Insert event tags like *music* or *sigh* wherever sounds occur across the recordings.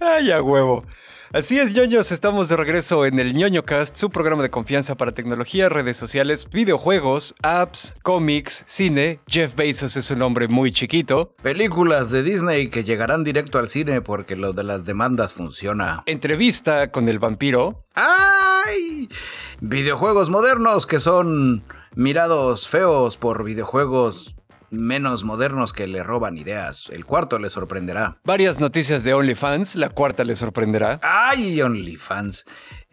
Ay, a huevo. Así es, ñoños, estamos de regreso en el ñoño cast, su programa de confianza para tecnología, redes sociales, videojuegos, apps, cómics, cine. Jeff Bezos es un hombre muy chiquito. Películas de Disney que llegarán directo al cine porque lo de las demandas funciona. Entrevista con el vampiro. ¡Ay! Videojuegos modernos que son mirados feos por videojuegos menos modernos que le roban ideas. El cuarto le sorprenderá. Varias noticias de OnlyFans, la cuarta le sorprenderá. ¡Ay, OnlyFans!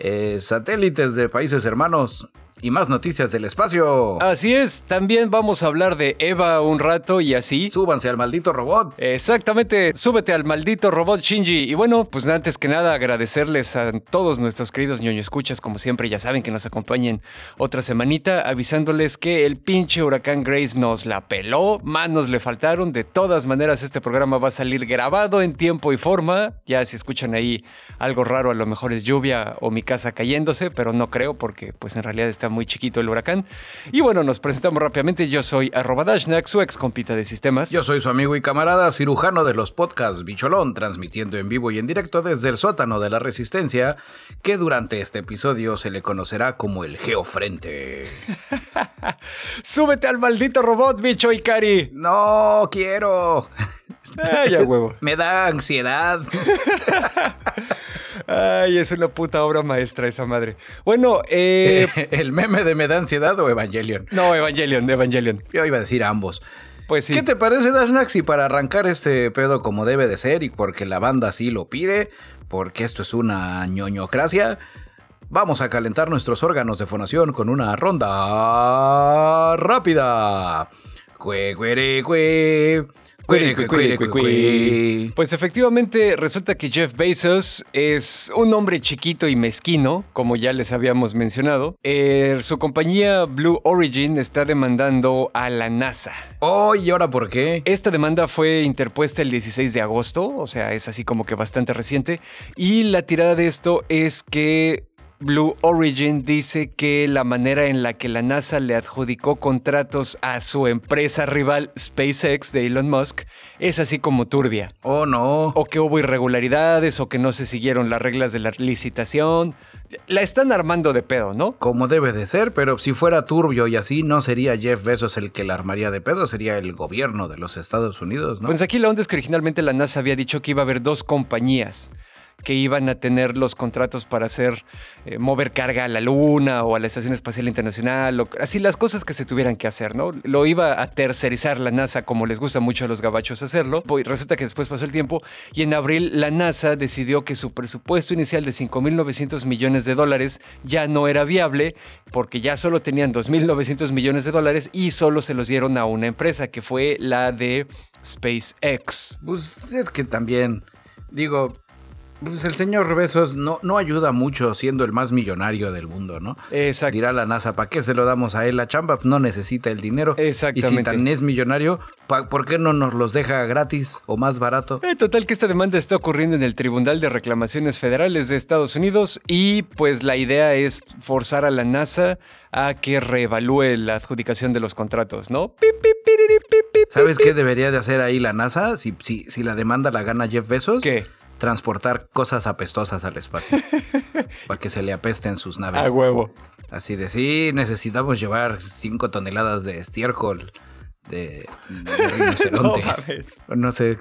Eh, satélites de países hermanos y más noticias del espacio. Así es, también vamos a hablar de Eva un rato y así. Súbanse al maldito robot. Exactamente, súbete al maldito robot Shinji. Y bueno, pues antes que nada agradecerles a todos nuestros queridos ñoño escuchas, como siempre ya saben que nos acompañen otra semanita, avisándoles que el pinche huracán Grace nos la peló, manos le faltaron, de todas maneras este programa va a salir grabado en tiempo y forma, ya si escuchan ahí algo raro a lo mejor es lluvia o mi casa cayéndose, pero no creo porque pues en realidad está muy chiquito el huracán. Y bueno, nos presentamos rápidamente. Yo soy arroba Dashnak, su ex compita de sistemas. Yo soy su amigo y camarada cirujano de los podcasts Bicholón, transmitiendo en vivo y en directo desde el sótano de la Resistencia, que durante este episodio se le conocerá como el Geofrente. *laughs* Súbete al maldito robot, bicho Ikari. No quiero. Ay, a huevo. *laughs* Me da ansiedad. *laughs* Ay, es una puta obra maestra esa madre. Bueno, eh... *laughs* ¿El meme de me da ansiedad o Evangelion? No, Evangelion, Evangelion. Yo iba a decir ambos. Pues sí. ¿Qué te parece, Dashnax? Y para arrancar este pedo como debe de ser y porque la banda así lo pide, porque esto es una ñoñocracia, vamos a calentar nuestros órganos de fonación con una ronda rápida. Cuere, cue. Pues efectivamente resulta que Jeff Bezos es un hombre chiquito y mezquino, como ya les habíamos mencionado. Eh, su compañía Blue Origin está demandando a la NASA. Oh, ¿y ahora por qué? Esta demanda fue interpuesta el 16 de agosto, o sea, es así como que bastante reciente. Y la tirada de esto es que Blue Origin dice que la manera en la que la NASA le adjudicó contratos a su empresa rival SpaceX de Elon Musk es así como turbia. Oh, no. O que hubo irregularidades o que no se siguieron las reglas de la licitación. La están armando de pedo, ¿no? Como debe de ser, pero si fuera turbio y así, no sería Jeff Bezos el que la armaría de pedo, sería el gobierno de los Estados Unidos, ¿no? Pues aquí la onda es que originalmente la NASA había dicho que iba a haber dos compañías que iban a tener los contratos para hacer eh, mover carga a la Luna o a la Estación Espacial Internacional, o, así las cosas que se tuvieran que hacer, ¿no? Lo iba a tercerizar la NASA como les gusta mucho a los gabachos hacerlo. Pues resulta que después pasó el tiempo y en abril la NASA decidió que su presupuesto inicial de 5.900 millones de dólares ya no era viable porque ya solo tenían 2.900 millones de dólares y solo se los dieron a una empresa que fue la de SpaceX. Pues es que también, digo, pues el señor Besos no, no ayuda mucho siendo el más millonario del mundo, ¿no? Exacto. Dirá la NASA, ¿para qué se lo damos a él la chamba? No necesita el dinero. Exactamente. Y si tan es millonario, ¿pa- ¿por qué no nos los deja gratis o más barato? Eh, total que esta demanda está ocurriendo en el Tribunal de Reclamaciones Federales de Estados Unidos y pues la idea es forzar a la NASA a que reevalúe la adjudicación de los contratos, ¿no? ¿Sabes qué debería de hacer ahí la NASA si, si, si la demanda la gana Jeff Bezos? ¿Qué? Transportar cosas apestosas al espacio. *laughs* para que se le apesten sus naves. A huevo. Así de sí, necesitamos llevar 5 toneladas de estiércol de, de *laughs* No rinoceronte. mames. No sé,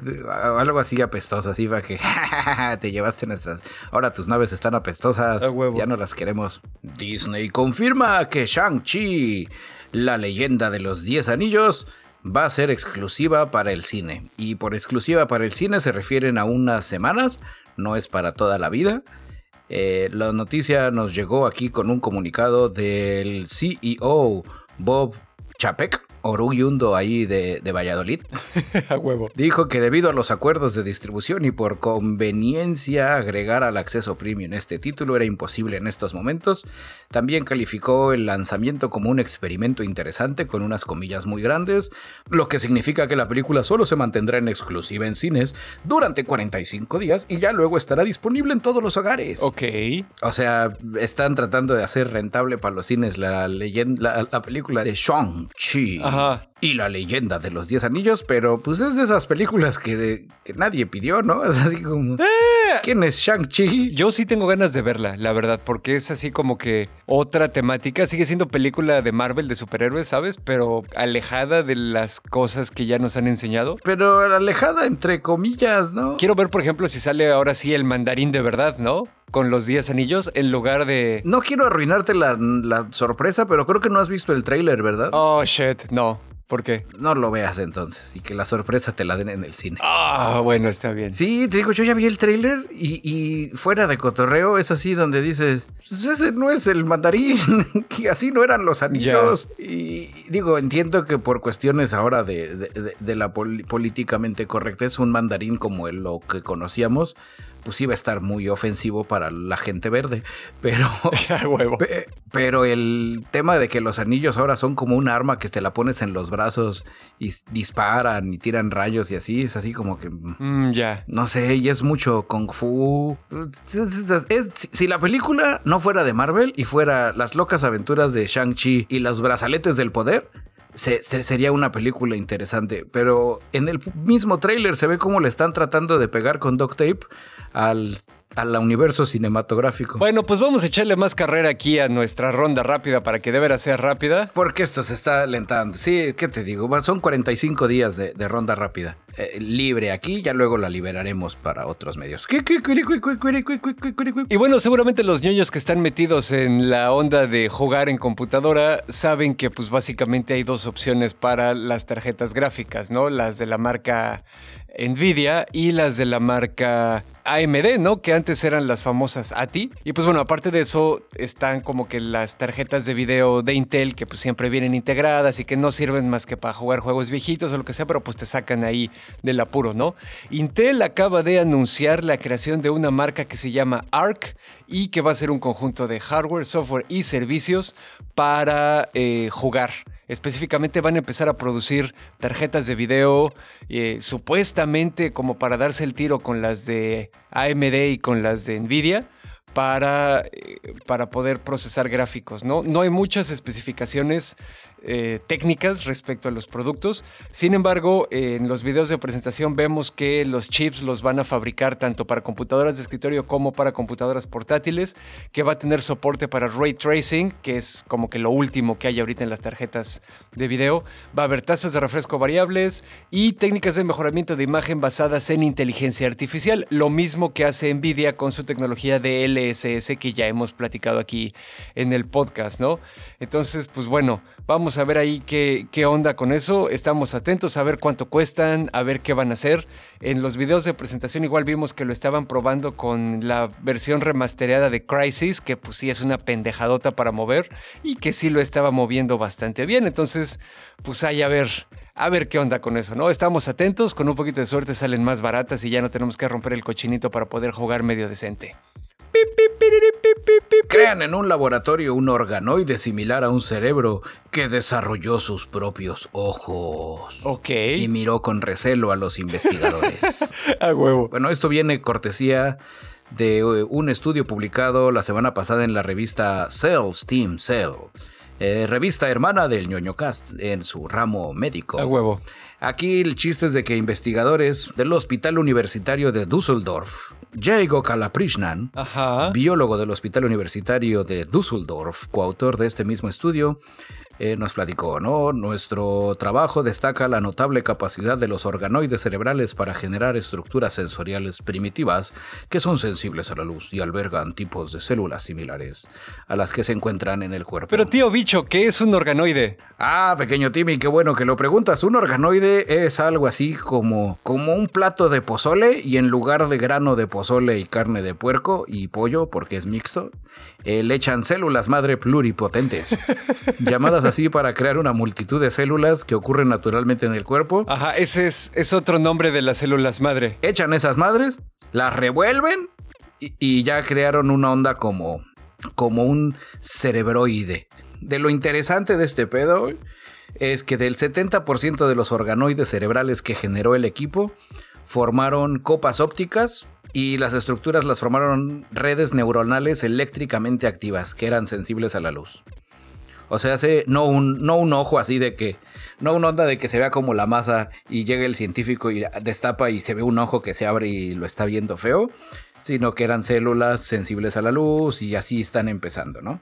algo así apestoso, así para que *laughs* te llevaste nuestras. Ahora tus naves están apestosas. A huevo. Ya no las queremos. Disney confirma que Shang-Chi, la leyenda de los 10 anillos, va a ser exclusiva para el cine. Y por exclusiva para el cine se refieren a unas semanas, no es para toda la vida. Eh, la noticia nos llegó aquí con un comunicado del CEO Bob Chapek, oriundo ahí de, de Valladolid. *laughs* A huevo. Dijo que debido a los acuerdos de distribución y por conveniencia agregar al acceso premium este título era imposible en estos momentos. También calificó el lanzamiento como un experimento interesante con unas comillas muy grandes, lo que significa que la película solo se mantendrá en exclusiva en cines durante 45 días y ya luego estará disponible en todos los hogares. Ok. O sea, están tratando de hacer rentable para los cines la leyenda, la, la película de Shang-Chi. Ajá. y la leyenda de los Diez Anillos, pero pues es de esas películas que, que nadie pidió, ¿no? *laughs* Es así como... ¿Quién es Shang-Chi? Yo sí tengo ganas de verla, la verdad, porque es así como que otra temática. Sigue siendo película de Marvel de superhéroes, ¿sabes? Pero alejada de las cosas que ya nos han enseñado. Pero alejada entre comillas, ¿no? Quiero ver, por ejemplo, si sale ahora sí el mandarín de verdad, ¿no? Con los 10 anillos en lugar de... No quiero arruinarte la, la sorpresa, pero creo que no has visto el tráiler, ¿verdad? Oh, shit, no. ¿Por qué? No lo veas entonces y que la sorpresa te la den en el cine. Ah, bueno, está bien. Sí, te digo, yo ya vi el tráiler y, y fuera de cotorreo es así donde dices, "Pues ese no es el mandarín, *laughs* que así no eran los anillos. Y digo, entiendo que por cuestiones ahora de, de- de- de la pol- políticamente correcta es un mandarín como el, lo que conocíamos, pues iba a estar muy ofensivo para la gente verde, pero... *laughs* Pero el tema de que los anillos ahora son como un arma que te la pones en los brazos y disparan y tiran rayos y así, es así como que... mm, Mm, ya. No sé, y es mucho kung fu. Es- si- si la película no fuera de Marvel y fuera las locas aventuras de Shang-Chi y los brazaletes del poder, se- se- sería una película interesante. Pero en el mismo tráiler se ve cómo le están tratando de pegar con duct tape al, al universo cinematográfico. Bueno, pues vamos a echarle más carrera aquí a nuestra ronda rápida para que de veras sea rápida. Porque esto se está alentando. Sí, ¿qué te digo? Bueno, Son 45 días de, de ronda rápida. Eh, libre aquí, ya luego la liberaremos para otros medios. Y bueno, seguramente los ñoños que están metidos en la onda de jugar en computadora saben que pues básicamente hay dos opciones para las tarjetas gráficas, ¿no? Las de la marca Nvidia y las de la marca AMD, ¿no? Que antes eran las famosas ATI. Y pues bueno, aparte de eso están como que las tarjetas de video de Intel que pues siempre vienen integradas y que no sirven más que para jugar juegos viejitos o lo que sea, pero pues te sacan ahí del apuro, ¿no? Intel acaba de anunciar la creación de una marca que se llama ARC y que va a ser un conjunto de hardware, software y servicios para eh, jugar. Específicamente van a empezar a producir tarjetas de video eh, supuestamente como para darse el tiro con las de AMD y con las de Nvidia para, eh, para poder procesar gráficos. ¿no? no hay muchas especificaciones eh, técnicas respecto a los productos. Sin embargo, en los videos de presentación vemos que los chips los van a fabricar tanto para computadoras de escritorio como para computadoras portátiles, que va a tener soporte para ray tracing, que es como que lo último que hay ahorita en las tarjetas de video. Va a haber tasas de refresco variables y técnicas de mejoramiento de imagen basadas en inteligencia artificial, lo mismo que hace Nvidia con su tecnología de LSS que ya hemos platicado aquí en el podcast, ¿no? Entonces, pues bueno, vamos a ver ahí qué, qué onda con eso. Estamos atentos a ver cuánto cuestan, a ver qué van a hacer. En los videos de presentación igual vimos que lo estaban probando con la versión remastereada de Crisis, que pues sí es una pendejadota para mover y que sí lo estaba moviendo bastante bien. Entonces, pues hay a ver, a ver qué onda con eso, ¿no? Estamos atentos, con un poquito de suerte salen más baratas y ya no tenemos que romper el cochinito para poder jugar medio decente. Crean en un laboratorio un organoide similar a un cerebro que desarrolló sus propios ojos. Ok. Y miró con recelo a los investigadores. *laughs* A huevo. bueno, esto viene cortesía de eh, un estudio publicado la semana pasada en la revista Cell, eh, revista hermana del ñoñocast en su ramo médico. A huevo. Aquí el chiste es de que investigadores del Hospital Universitario de Düsseldorf, Jago Kalaprishnan, Ajá. biólogo del Hospital Universitario de Düsseldorf, coautor de este mismo estudio, eh, nos platicó, ¿no? Nuestro trabajo destaca la notable capacidad de los organoides cerebrales para generar estructuras sensoriales primitivas que son sensibles a la luz y albergan tipos de células similares a las que se encuentran en el cuerpo. Pero tío bicho, ¿qué es un organoide? Ah, pequeño Timmy, qué bueno que lo preguntas. Un organoide es algo así como, como un plato de pozole y en lugar de grano de pozole y carne de puerco y pollo, porque es mixto, eh, le echan células madre pluripotentes, *laughs* llamadas así para crear una multitud de células que ocurren naturalmente en el cuerpo. Ajá, ese es, es otro nombre de las células madre. Echan esas madres, las revuelven y, y ya crearon una onda como, como un cerebroide. De lo interesante de este pedo es que del 70% de los organoides cerebrales que generó el equipo formaron copas ópticas y las estructuras las formaron redes neuronales eléctricamente activas que eran sensibles a la luz. O sea, no un, no un ojo así de que, no una onda de que se vea como la masa y llega el científico y destapa y se ve un ojo que se abre y lo está viendo feo, sino que eran células sensibles a la luz y así están empezando, ¿no?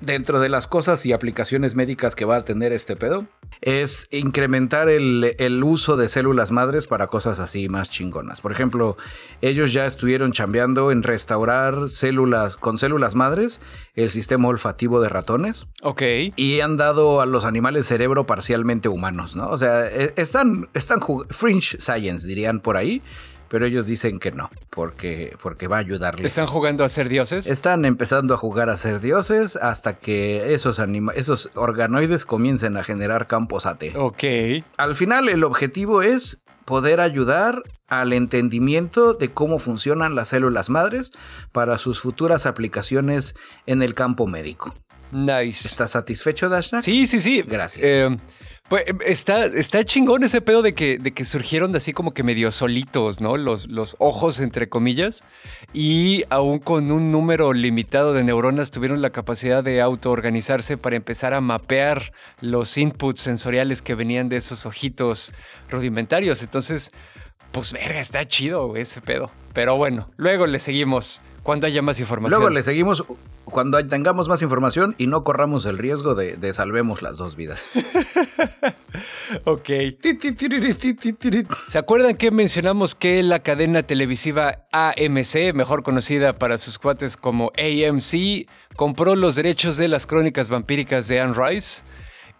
Dentro de las cosas y aplicaciones médicas que va a tener este pedo, es incrementar el, uso de células madres para cosas así más chingonas. Por ejemplo, ellos ya estuvieron chambeando en restaurar células con células madres, el sistema olfativo de ratones. Ok. Y han dado a los animales cerebro parcialmente humanos, ¿no? O sea, e, están, están fringe science, dirían por ahí pero ellos dicen que no, porque, porque va a ayudarles. ¿Están jugando a ser dioses? Están empezando a jugar a ser dioses hasta que esos, esos organoides comiencen a generar campos AT. Ok. Al final el objetivo es poder ayudar al entendimiento de cómo funcionan las células madres para sus futuras aplicaciones en el campo médico. Nice. ¿Estás satisfecho, Dashna? Sí, sí, sí. Gracias. Eh, pues em, está, está chingón ese pedo de que, de que surgieron así como que medio solitos, ¿no? Los, los ojos, entre comillas. Y aún con un número limitado de neuronas tuvieron la capacidad de autoorganizarse para empezar a mapear los inputs sensoriales que venían de esos ojitos rudimentarios. Entonces, pues verga, está chido ese pedo. Pero bueno, luego le seguimos cuando haya más información. Luego le seguimos cuando tengamos más información y no corramos el riesgo de, salvemos las dos vidas. *laughs* ok. ¿Se acuerdan que mencionamos que la cadena televisiva AMC, mejor conocida para sus cuates como AMC, compró los derechos de las crónicas vampíricas de Anne Rice?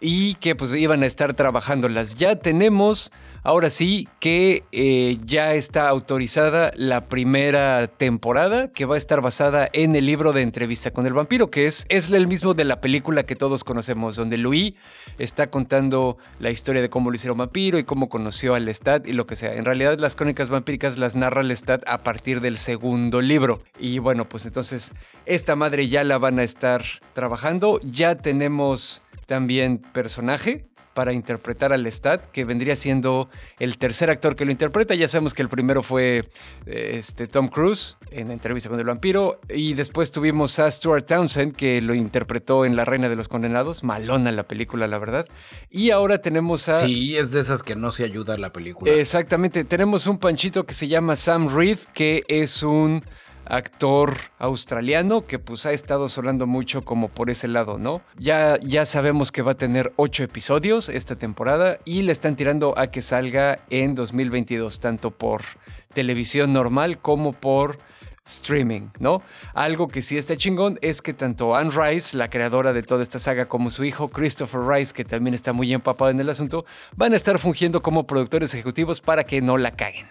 y que pues iban a estar trabajándolas. Ya tenemos, ahora sí, que eh, ya está autorizada la primera temporada que va a estar basada en el libro de entrevista con el vampiro, que es, es el mismo de la película que todos conocemos, donde Louis está contando la historia de cómo lo hicieron vampiro y cómo conoció al Lestat y lo que sea. En realidad las crónicas vampíricas las narra Lestat a partir del segundo libro. Y bueno, pues entonces esta madre ya la van a estar trabajando. Ya tenemos también personaje para interpretar al Lestat, que vendría siendo el tercer actor que lo interpreta. Ya sabemos que el primero fue este, Tom Cruise en entrevista con el vampiro, y después tuvimos a Stuart Townsend, que lo interpretó en La Reina de los Condenados, malona la película, la verdad. Y ahora tenemos a... Sí, es de esas que no se ayuda la película. Exactamente, tenemos un panchito que se llama Sam Reed, que es un actor australiano que pues ha estado sonando mucho como por ese lado, ¿no? Ya, ya sabemos que va a tener ocho episodios esta temporada y le están tirando a que salga en 2022, tanto por televisión normal como por streaming, ¿no? Algo que sí está chingón es que tanto Anne Rice, la creadora de toda esta saga, como su hijo Christopher Rice, que también está muy empapado en el asunto, van a estar fungiendo como productores ejecutivos para que no la caguen.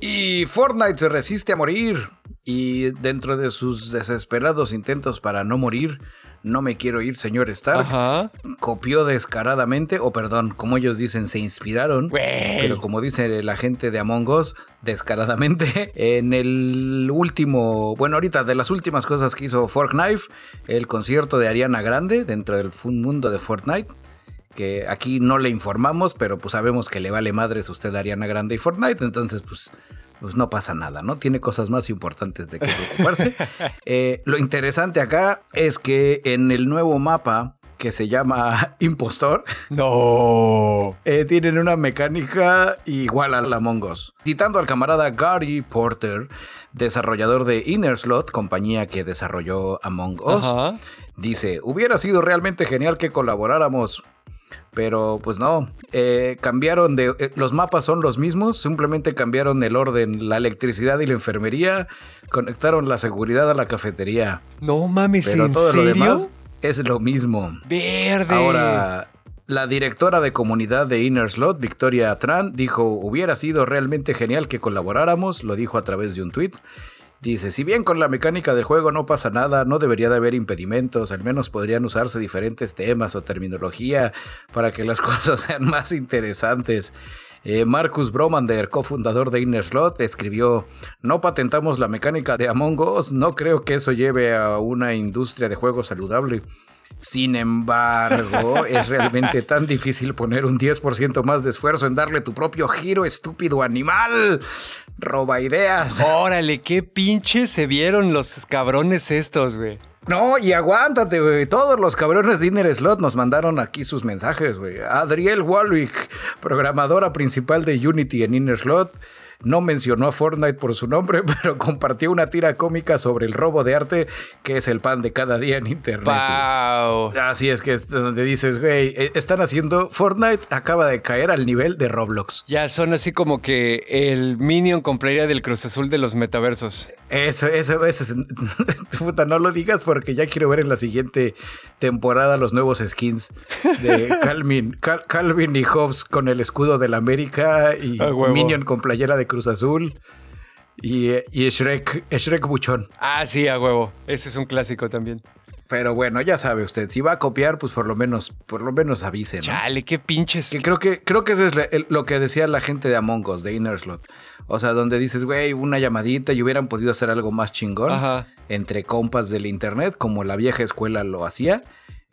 Y Fortnite se resiste a morir. Y dentro de sus desesperados intentos para no morir, no me quiero ir, señor Stark, copió descaradamente, o perdón, como ellos dicen, se inspiraron, pero como dice la gente de Among Us, descaradamente, *laughs* en el último, bueno, ahorita de las últimas cosas que hizo Fortnite, el concierto de Ariana Grande dentro del mundo de Fortnite que aquí no le informamos, pero pues sabemos que le vale madres usted Ariana Grande y Fortnite, entonces pues, pues no pasa nada, ¿no? Tiene cosas más importantes de que preocuparse. *laughs* Eh, lo interesante acá es que en el nuevo mapa que se llama *laughs* Impostor. No. *laughs* Eh, tienen una mecánica igual a la Mongos. Citando al camarada Gary Porter, desarrollador de Inner Slot, compañía que desarrolló Among Us, dice: Hubiera sido realmente genial que colaboráramos pero pues no, eh, cambiaron de... Eh, los mapas son los mismos, simplemente cambiaron el orden, la electricidad y la enfermería, conectaron la seguridad a la cafetería. No mames, Pero todo lo demás es lo mismo. Verde. Ahora, la directora de comunidad de Inner Slot, Victoria Tran, dijo, hubiera sido realmente genial que colaboráramos, lo dijo a través de un tweet. Dice, si bien con la mecánica del juego no pasa nada, no debería de haber impedimentos, al menos podrían usarse diferentes temas o terminología para que las *laughs* cosas sean más interesantes. Eh, Marcus Bromander, cofundador de Inner Slot, escribió, no patentamos la mecánica de Among Us, no creo que eso lleve a una industria de juegos saludable. Sin embargo, es realmente tan difícil poner un 10% más de esfuerzo en darle tu propio giro, estúpido animal. Roba ideas. Órale, qué pinches se vieron los cabrones estos, güey. No, y aguántate, güey. Todos los cabrones de Inner Slot nos mandaron aquí sus mensajes, güey. Adriel Walwick, programadora principal de Unity en Inner Slot no mencionó a Fortnite por su nombre, *laughs* pero compartió una tira cómica sobre el robo de arte que es el pan de cada día en internet. Wow. Así es que es donde dices, güey, eh, están haciendo Fortnite acaba de caer al nivel de Roblox. Ya son así como que el Minion compraría del Cruz Azul de los metaversos. Eso, eso, eso. *laughs* Puta, no lo digas porque ya quiero ver en la siguiente temporada los nuevos skins de *laughs* Calvin, Calvin y Hobbes con el escudo de la América y Minion con playera de Cruz Azul. Y, y Shrek, Shrek Buchón. Ah, sí, a huevo. Ese es un clásico también. Pero bueno, ya sabe usted, si va a copiar, pues por lo menos, por lo menos avise, ¿no? Chale, qué pinches. Que creo que, creo que eso es lo que decía la gente de Among Us, de Inner Slot. O sea, donde dices, güey, una llamadita y hubieran podido hacer algo más chingón entre compas del internet, como la vieja escuela lo hacía,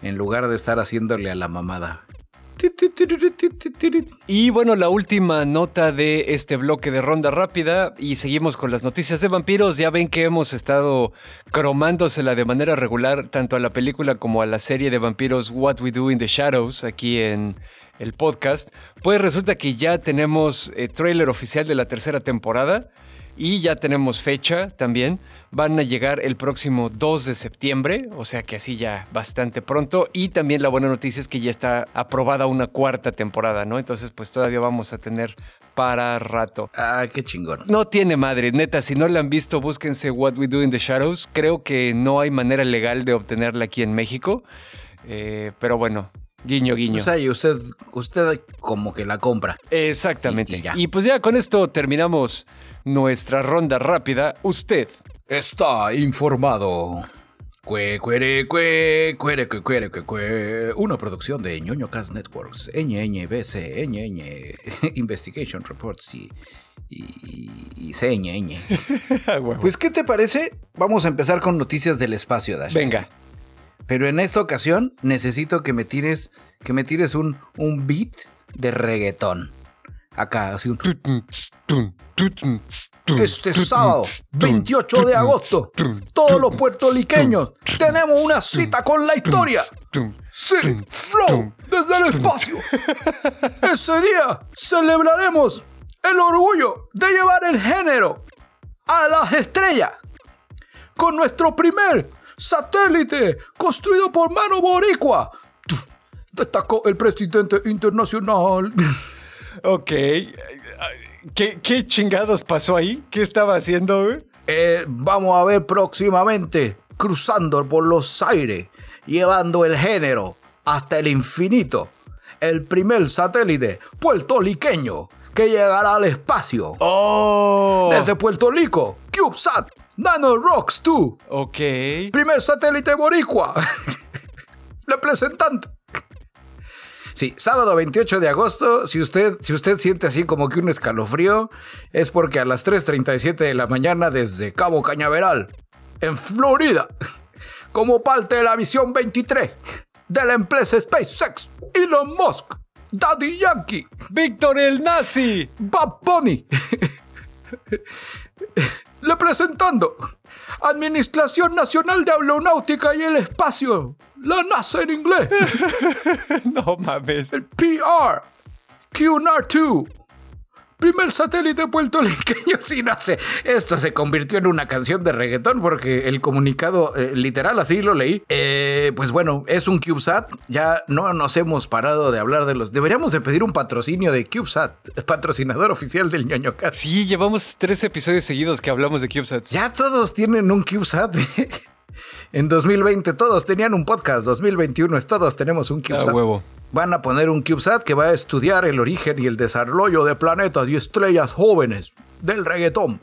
en lugar de estar haciéndole a la mamada. Y bueno, la última nota de este bloque de ronda rápida y seguimos con las noticias de vampiros. Ya ven que hemos estado cromándosela de manera regular tanto a la película como a la serie de vampiros What We Do in the Shadows aquí en el podcast. Pues resulta que ya tenemos eh, trailer oficial de la tercera temporada y ya tenemos fecha también van a llegar el próximo 2 de septiembre, o sea que así ya bastante pronto. Y también la buena noticia es que ya está aprobada una cuarta temporada, ¿no? Entonces pues todavía vamos a tener para rato. Ah, qué chingón. No tiene madre, neta, si no la han visto, búsquense What We Do in the Shadows. Creo que no hay manera legal de obtenerla aquí en México, eh, pero bueno, Guiño, guiño. O sea, y usted, usted como que la compra. Exactamente. y, pues ya con esto terminamos nuestra ronda rápida. Usted Está informado. Cue, cuere, cue, cuere, cue, cuere, cue, Una producción de ñoño Cast Networks, NNBC, NN, *laughs* Investigation Reports y, y, y CNN. *laughs* pues, ¿qué te parece? Vamos a empezar con noticias del espacio, Dash. Venga. Pero en esta ocasión necesito que me tires, que me tires un, un beat de reggaetón acá, así un... Este sábado, 28 de agosto, todos los puertorriqueños tenemos una cita con la historia. Sí, Flow, desde el espacio. Ese día celebraremos el orgullo de llevar el género a las estrellas con nuestro primer satélite construido por mano boricua. Destacó el presidente internacional. *laughs* Ok. ¿Qué, chingados pasó ahí? ¿Qué estaba haciendo? Eh, vamos a ver próximamente, cruzando por los aires, llevando el género hasta el infinito. El primer satélite puertorriqueño que llegará al espacio. ¡Oh! Desde Puerto Rico, CubeSat, Nano Rocks 2. Ok. Primer satélite boricua. *laughs* Representante Sí, sábado 28 de agosto, si usted, si usted siente así como que un escalofrío, es porque a las 3.37 de la mañana desde Cabo Cañaveral, en Florida, *laughs* como parte de la misión 23 de la empresa SpaceX, Elon Musk, Daddy Yankee, Víctor el Nazi, Bob Bunny, *laughs* *laughs* le presentando Administración Nacional de Aeronáutica y el Espacio, la NASA en inglés. *laughs* no mames. El PR, QNR2, primer satélite puertorriqueño. *laughs* No sé. Esto se convirtió en una canción de reggaetón porque el comunicado eh, literal, así lo leí. Eh, pues bueno, es un CubeSat. Ya no nos hemos parado de hablar de los. Deberíamos de pedir un patrocinio de CubeSat, *laughs* patrocinador oficial del ñoño Cat. Sí, llevamos tres episodios seguidos que hablamos de CubeSat. Ya todos tienen un CubeSat. *laughs* En 2020 todos tenían un podcast, 2021 todos tenemos un CubeSat. huevo. Van a poner un CubeSat que va a estudiar el origen y el desarrollo de planetas y estrellas jóvenes del reggaetón.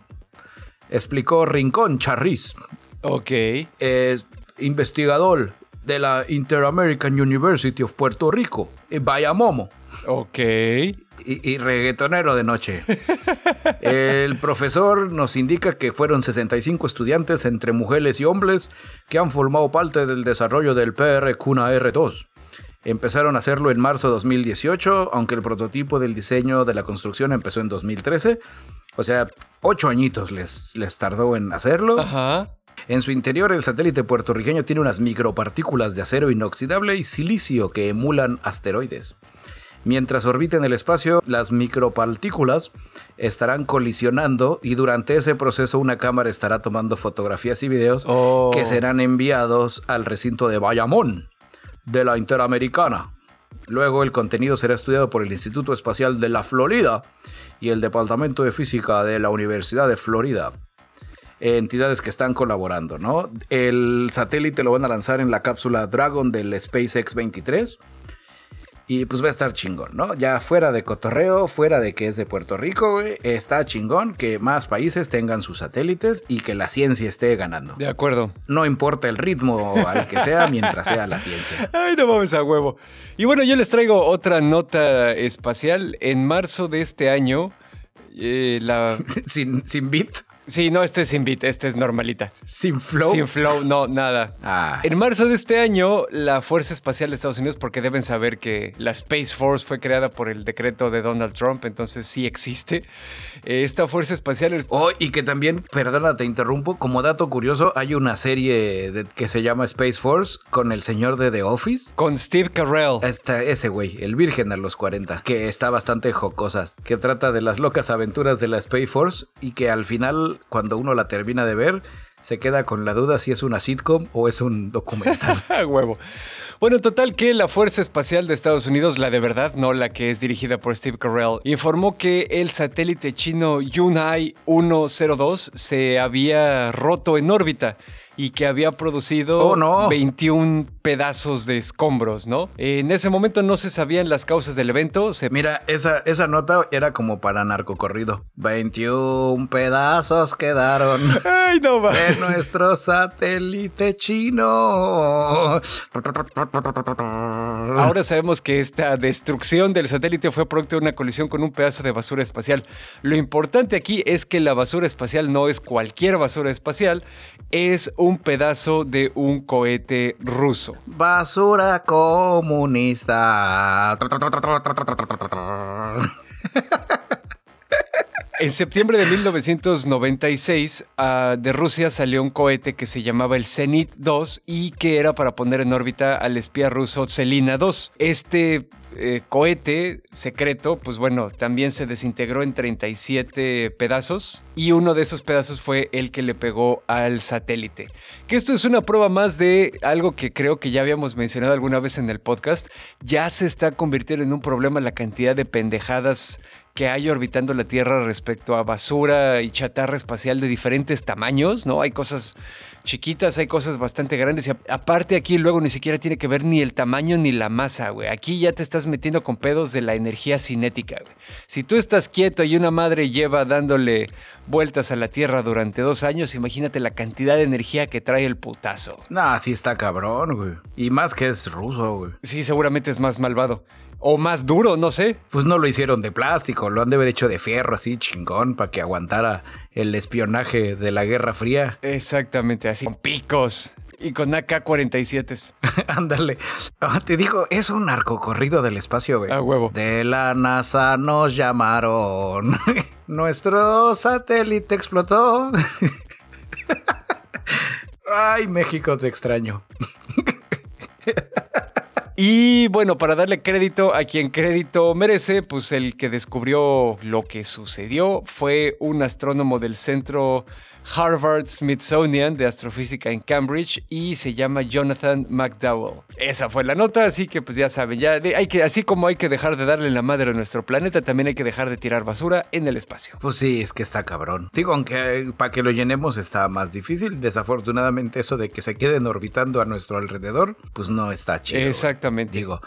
Explicó Rincón Charriz. Ok. Es investigador de la Inter-American University of Puerto Rico, en Bayamomo. Ok. Y, reggaetonero de noche. El profesor nos indica que fueron 65 estudiantes entre mujeres y hombres que han formado parte del desarrollo del PR Cuna R2. Empezaron a hacerlo en marzo de 2018, aunque el prototipo del diseño de la construcción empezó en 2013. O sea, ocho añitos les, les tardó en hacerlo. Ajá. En su interior, el satélite puertorriqueño tiene unas micropartículas de acero inoxidable y silicio que emulan asteroides. Mientras orbita en el espacio, las micropartículas estarán colisionando y durante ese proceso una cámara estará tomando fotografías y videos Oh. que serán enviados al recinto de Bayamón de la Interamericana. Luego el contenido será estudiado por el Instituto Espacial de la Florida y el Departamento de Física de la Universidad de Florida. Entidades que están colaborando, ¿no? El satélite lo van a lanzar en la cápsula Dragon del SpaceX 23. Y pues va a estar chingón, ¿no? Ya fuera de cotorreo, fuera de que es de Puerto Rico, güey, está chingón que más países tengan sus satélites y que la ciencia esté ganando. De acuerdo. No importa el ritmo al que sea, mientras sea la ciencia. *laughs* Ay, no vamos a huevo. Y bueno, yo les traigo otra nota espacial. En marzo de este año, eh, la... *laughs* sin, sin beat, Sí, no, este es sin beat, este es normalita. sin flow. Sin flow, no, nada. Ah, En marzo de este año, la Fuerza Espacial de Estados Unidos, porque deben saber que la Space Force fue creada por el decreto de Donald Trump, entonces sí existe. Esta Fuerza Espacial es- Oh, y que también, perdona, te interrumpo, como dato curioso, hay una serie de- que se llama Space Force con el señor de The Office. con Steve Carell. Está ese güey, el virgen a los 40, que está bastante jocosa, que trata de las locas aventuras de la Space Force y que al final, cuando uno la termina de ver, se queda con la duda si es una sitcom o es un documental. *laughs* Huevo. Bueno, total que la Fuerza Espacial de Estados Unidos, la de verdad, no la que es dirigida por Steve Carell, informó que el satélite chino Yunai 102 se había roto en órbita y que había producido Oh, no. 21 pedazos de escombros, ¿no? En ese momento no se sabían las causas del evento, se Mira, esa, esa nota era como para narcocorrido. 21 pedazos quedaron. *laughs* ¡Ay, no va! de nuestro satélite chino. Ahora sabemos que esta destrucción del satélite fue producto de una colisión con un pedazo de basura espacial. Lo importante aquí es que la basura espacial no es cualquier basura espacial, es un pedazo de un cohete ruso. Basura comunista. *laughs* En septiembre de 1996, ah, de Rusia salió un cohete que se llamaba el Zenit 2 y que era para poner en órbita al espía ruso Zelina 2. Este eh, cohete secreto, pues bueno, también se desintegró en 37 pedazos y uno de esos pedazos fue el que le pegó al satélite. Que esto es una prueba más de algo que creo que ya habíamos mencionado alguna vez en el podcast. Ya se está convirtiendo en un problema la cantidad de pendejadas que hay orbitando la Tierra respecto a basura y chatarra espacial de diferentes tamaños, ¿no? Hay cosas chiquitas, hay cosas bastante grandes y aparte aquí luego ni siquiera tiene que ver ni el tamaño ni la masa, güey. Aquí ya te estás metiendo con pedos de la energía cinética, güey. Si tú estás quieto y una madre lleva dándole vueltas a la Tierra durante dos años, imagínate la cantidad de energía que trae el putazo. Nah, sí está cabrón, güey. Y más que es ruso, güey. Sí, seguramente es más malvado. O más duro, no sé. Pues no lo hicieron de plástico, lo han de haber hecho de fierro así chingón para que aguantara el espionaje de la Guerra Fría. Exactamente, así. Con picos y con AK-47. *laughs* Ándale. Ah, te digo, es un narcocorrido del espacio, güey. A huevo. De la NASA nos llamaron. *laughs* Nuestro satélite explotó. *laughs* Ay, México, te extraño. Y bueno, para darle crédito a quien crédito merece, pues el que descubrió lo que sucedió fue un astrónomo del centro Harvard Smithsonian de Astrofísica en Cambridge y se llama Jonathan McDowell. Esa fue la nota, así que pues ya saben, ya hay que, así como hay que dejar de darle la madre a nuestro planeta, también hay que dejar de tirar basura en el espacio. Pues sí, es que está cabrón. Digo, aunque para que lo llenemos está más difícil. Desafortunadamente, eso de que se queden orbitando a nuestro alrededor, pues no está chido. güey. Exactamente. Digo,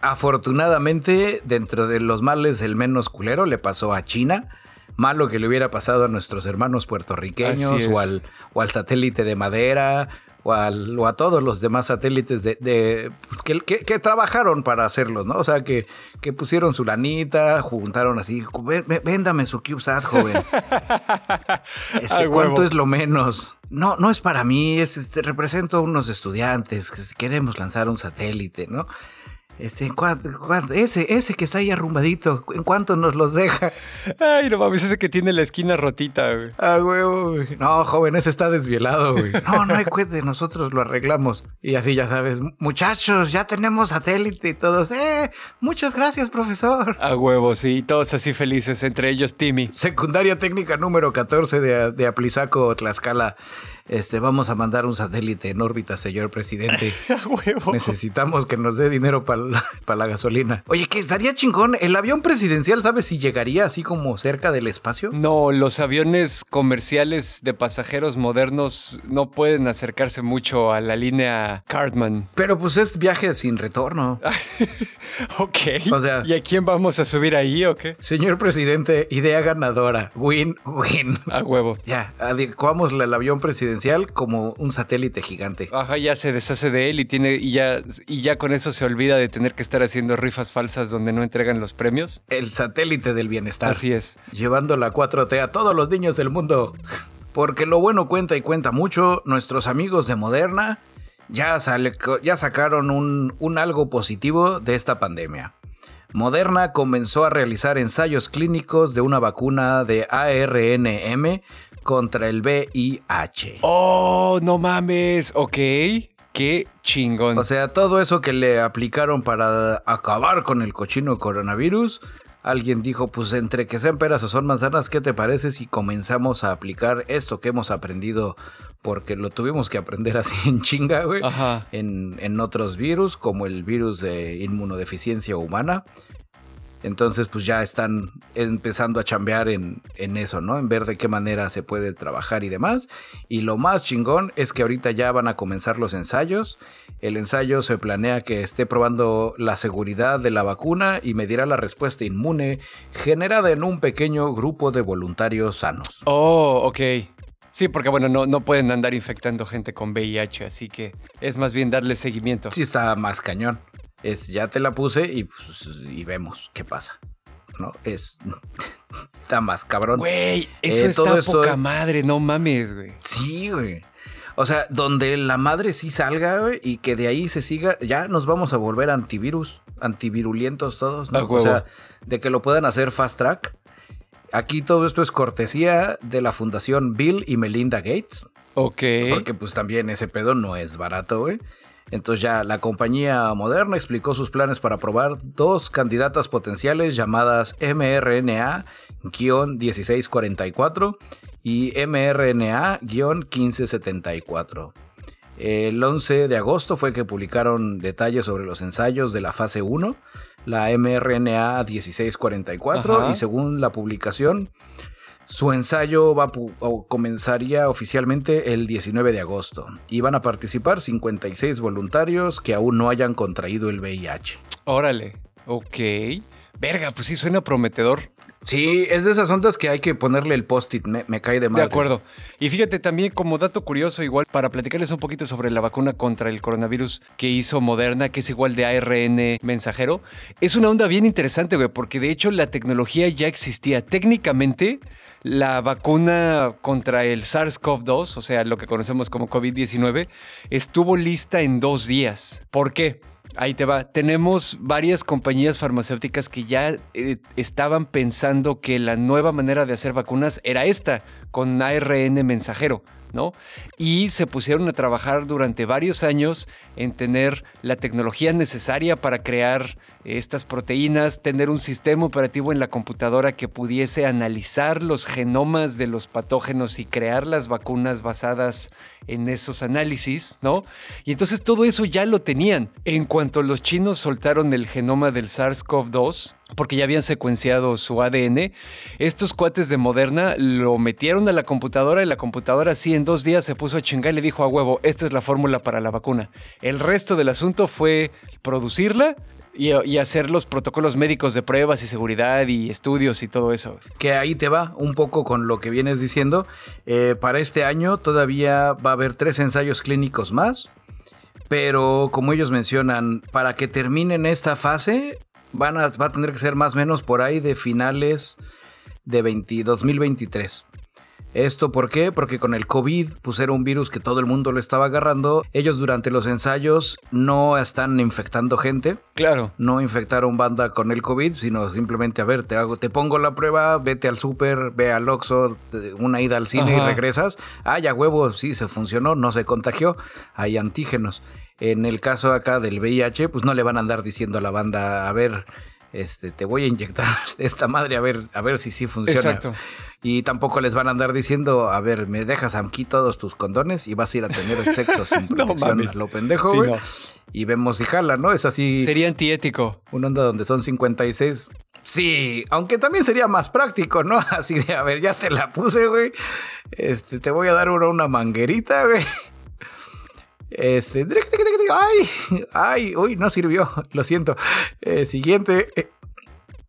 afortunadamente, dentro de los males, el menos culero le pasó a China. Malo que le hubiera pasado a nuestros hermanos puertorriqueños o al, o al satélite de madera o, al- o a todos los demás satélites de, de, pues, que, que- que trabajaron para hacerlos, ¿no? O sea, que, que pusieron su lanita, juntaron así, "Vé- vé- véndame su CubeSat, joven. *laughs* Este. ¿Cuánto es lo menos? No, no es para mí, es, este, represento a unos estudiantes que queremos lanzar un satélite, ¿no? Este, ese, ese que está ahí arrumbadito, ¿en cuánto nos los deja? Ay, no mames, ese que tiene la esquina rotita, güey. Ah, güey, No, joven, ese está desvielado, güey. No, no hay cuente, nosotros lo arreglamos. Y así ya sabes, muchachos, ya tenemos satélite y todos, eh, muchas gracias, profesor. A huevo, sí, todos así felices, entre ellos Timmy. Secundaria técnica número 14 de, de Aplizaco, Tlaxcala. Este, vamos a mandar un satélite en órbita, señor presidente. *laughs* Necesitamos que nos dé dinero para la, la, gasolina. Oye, que estaría chingón. ¿El avión presidencial sabes si llegaría así como cerca del espacio? No, los aviones comerciales de pasajeros modernos no pueden acercarse mucho a la línea Cartman. Pero pues es viaje sin retorno. *laughs* ok. O sea, ¿y a quién vamos a subir ahí o qué? Señor presidente, idea ganadora. Win, win. A huevo. Ya, adecuamos el avión presidencial como un satélite gigante. Ajá, ya se deshace de él y tiene y ya y ya con eso se olvida de tener que estar haciendo rifas falsas donde no entregan los premios. El satélite del bienestar. Así es. Llevando la 4T a todos los niños del mundo. Porque lo bueno cuenta y cuenta mucho, nuestros amigos de Moderna ya, ya sacaron un, un algo positivo de esta pandemia. Moderna comenzó a realizar ensayos clínicos de una vacuna de ARNM contra el VIH. Oh, no mames, ok. Qué chingón. O sea, todo eso que le aplicaron para acabar con el cochino coronavirus, alguien dijo, pues entre que sean peras o son manzanas, ¿qué te parece si comenzamos a aplicar esto que hemos aprendido? Porque lo tuvimos que aprender así en chinga, güey. Ajá. En, en otros virus, como el virus de inmunodeficiencia humana. Entonces, pues ya están empezando a chambear en, en, eso, ¿no? En ver de qué manera se puede trabajar y demás. Y lo más chingón es que ahorita ya van a comenzar los ensayos. El ensayo se planea que esté probando la seguridad de la vacuna y medirá la respuesta inmune generada en un pequeño grupo de voluntarios sanos. Oh, ok. Sí, porque bueno, no, no pueden andar infectando gente con VIH, así que es más bien darle seguimiento. Sí, está más cañón. Es, ya te la puse y, pues, y vemos qué pasa. ¿No? Es. *laughs* Está más cabrón. Güey, eso eh, está poca madre, no mames, güey. Sí, güey. O sea, donde la madre sí salga, güey, y que de ahí se siga, ya nos vamos a volver antivirus, antivirulientos todos, ¿no? O sea, de que lo puedan hacer fast track. Aquí todo esto es cortesía de la fundación Bill y Melinda Gates. Ok. Porque pues también ese pedo no es barato, güey. Entonces ya la compañía moderna explicó sus planes para probar dos candidatas potenciales llamadas mRNA-1644 y mRNA-1574. El 11 de agosto fue que publicaron detalles sobre los ensayos de la fase 1, la mRNA 1644, y según la publicación, su ensayo va comenzaría oficialmente el 19 de agosto y van a participar 56 voluntarios que aún no hayan contraído el VIH. Órale, ok. Verga, pues sí suena prometedor. Sí, es de esas ondas que hay que ponerle el post-it, me, cae de madre. De acuerdo. Y fíjate también como dato curioso, igual para platicarles un poquito sobre la vacuna contra el coronavirus que hizo Moderna, que es igual de ARN mensajero, es una onda bien interesante, güey, porque de hecho la tecnología ya existía. Técnicamente, la vacuna contra el SARS-CoV-2, o sea, lo que conocemos como COVID-19, estuvo lista en dos días. ¿Por qué? Ahí te va. Tenemos varias compañías farmacéuticas que ya eh, estaban pensando que la nueva manera de hacer vacunas era esta, con ARN mensajero. ¿no? Y se pusieron a trabajar durante varios años en tener la tecnología necesaria para crear estas proteínas, tener un sistema operativo en la computadora que pudiese analizar los genomas de los patógenos y crear las vacunas basadas en esos análisis, ¿no? Y entonces todo eso ya lo tenían. En cuanto los chinos soltaron el genoma del SARS-CoV-2, porque ya habían secuenciado su ADN, estos cuates de Moderna lo metieron a la computadora y la computadora así en dos días se puso a chingar y le dijo a huevo, esta es la fórmula para la vacuna. El resto del asunto fue producirla, y, hacer los protocolos médicos de pruebas y seguridad y estudios y todo eso. Que ahí te va un poco con lo que vienes diciendo. Eh, para este año todavía va a haber tres ensayos clínicos más. Pero como ellos mencionan, para que terminen esta fase, van a, va a tener que ser más o menos por ahí de finales de 2023. ¿Esto por qué? Porque con el COVID, pues era un virus que todo el mundo lo estaba agarrando. Ellos durante los ensayos no están infectando gente. Claro. No infectaron banda con el COVID, sino simplemente, a ver, te hago, te pongo la prueba, vete al súper, ve al Oxxo, una ida al cine y regresas. Ah, ya huevo, sí, se funcionó, no se contagió, hay antígenos. En el caso acá del VIH, pues no le van a andar diciendo a la banda, a ver, este, te voy a inyectar *laughs* esta madre a ver, a ver si sí funciona. Exacto. Y tampoco les van a andar diciendo, a ver, me dejas aquí todos tus condones y vas a ir a tener el *laughs* sexo sin protección no, lo pendejo, güey. Y vemos si jala, ¿no? Es así. Sería antiético. Un onda donde son 56. Sí, aunque también sería más práctico, ¿no? *laughs* Así de, a ver, ya te la puse, güey. Este, te voy a dar una, una manguerita, güey. Este, ay, ay, uy, no sirvió, *laughs* lo siento. Eh, siguiente. Eh,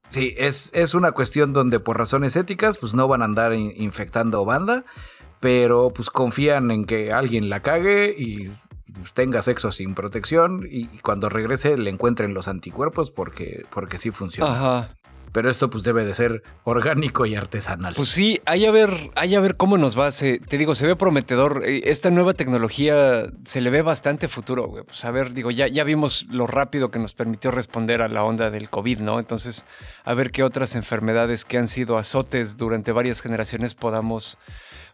sí, es, es, una cuestión donde por razones éticas, pues no van a andar infectando banda, pero pues confían en que alguien la cague y pues, tenga sexo sin protección y cuando regrese le encuentren los anticuerpos porque, porque sí funciona. Pero esto pues debe de ser orgánico y artesanal. Pues sí, hay a ver, hay a ver cómo nos va. te digo, se ve prometedor. Eh, esta nueva tecnología se le ve bastante futuro, güey. Pues a ver, digo, ya, ya vimos lo rápido que nos permitió responder a la onda del COVID, ¿no? Entonces, a ver qué otras enfermedades que han sido azotes durante varias generaciones podamos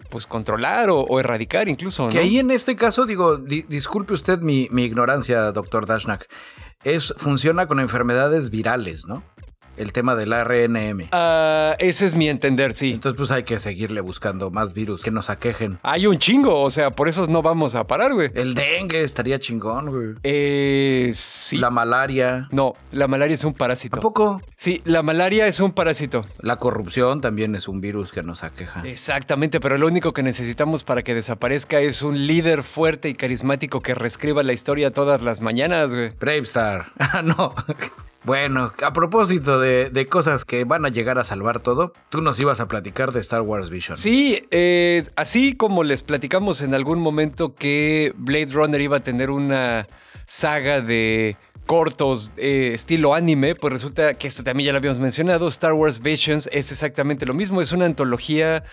pues controlar o, erradicar incluso. ¿no? Que ahí en este caso, digo, disculpe usted mi, mi ignorancia, doctor Dashnak, es, funciona con enfermedades virales, ¿no? El tema del RNM. Ah, ese es mi entender, sí. Entonces, pues hay que seguirle buscando más virus que nos aquejen. Hay un chingo, o sea, por eso no vamos a parar, güey. El dengue estaría chingón, güey. Eh, sí. La malaria. No, la malaria es un parásito. ¿A poco? Sí, la malaria es un parásito. La corrupción también es un virus que nos aqueja. Exactamente, pero lo único que necesitamos para que desaparezca es un líder fuerte y carismático que reescriba la historia todas las mañanas, güey. Bravestar. *laughs* Ah, no. Bueno, a propósito de, cosas que van a llegar a salvar todo, tú nos ibas a platicar de Star Wars Vision. Sí, eh, así como les platicamos en algún momento que Blade Runner iba a tener una saga de cortos eh, estilo anime, pues resulta que esto también ya lo habíamos mencionado, Star Wars Visions es exactamente lo mismo, es una antología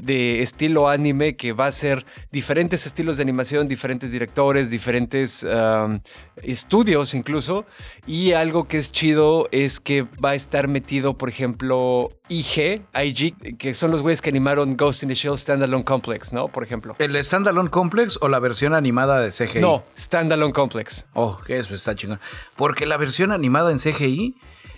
de estilo anime que va a ser diferentes estilos de animación, diferentes directores, diferentes estudios incluso, y algo que es chido es que va a estar metido, por ejemplo, IG, IG, que son los güeyes que animaron Ghost in the Shell Standalone Complex, ¿no? Por ejemplo. ¿El Standalone Complex o la versión animada de CGI? No, Standalone Complex. Oh, que eso está chingón. Porque la versión animada en CGI,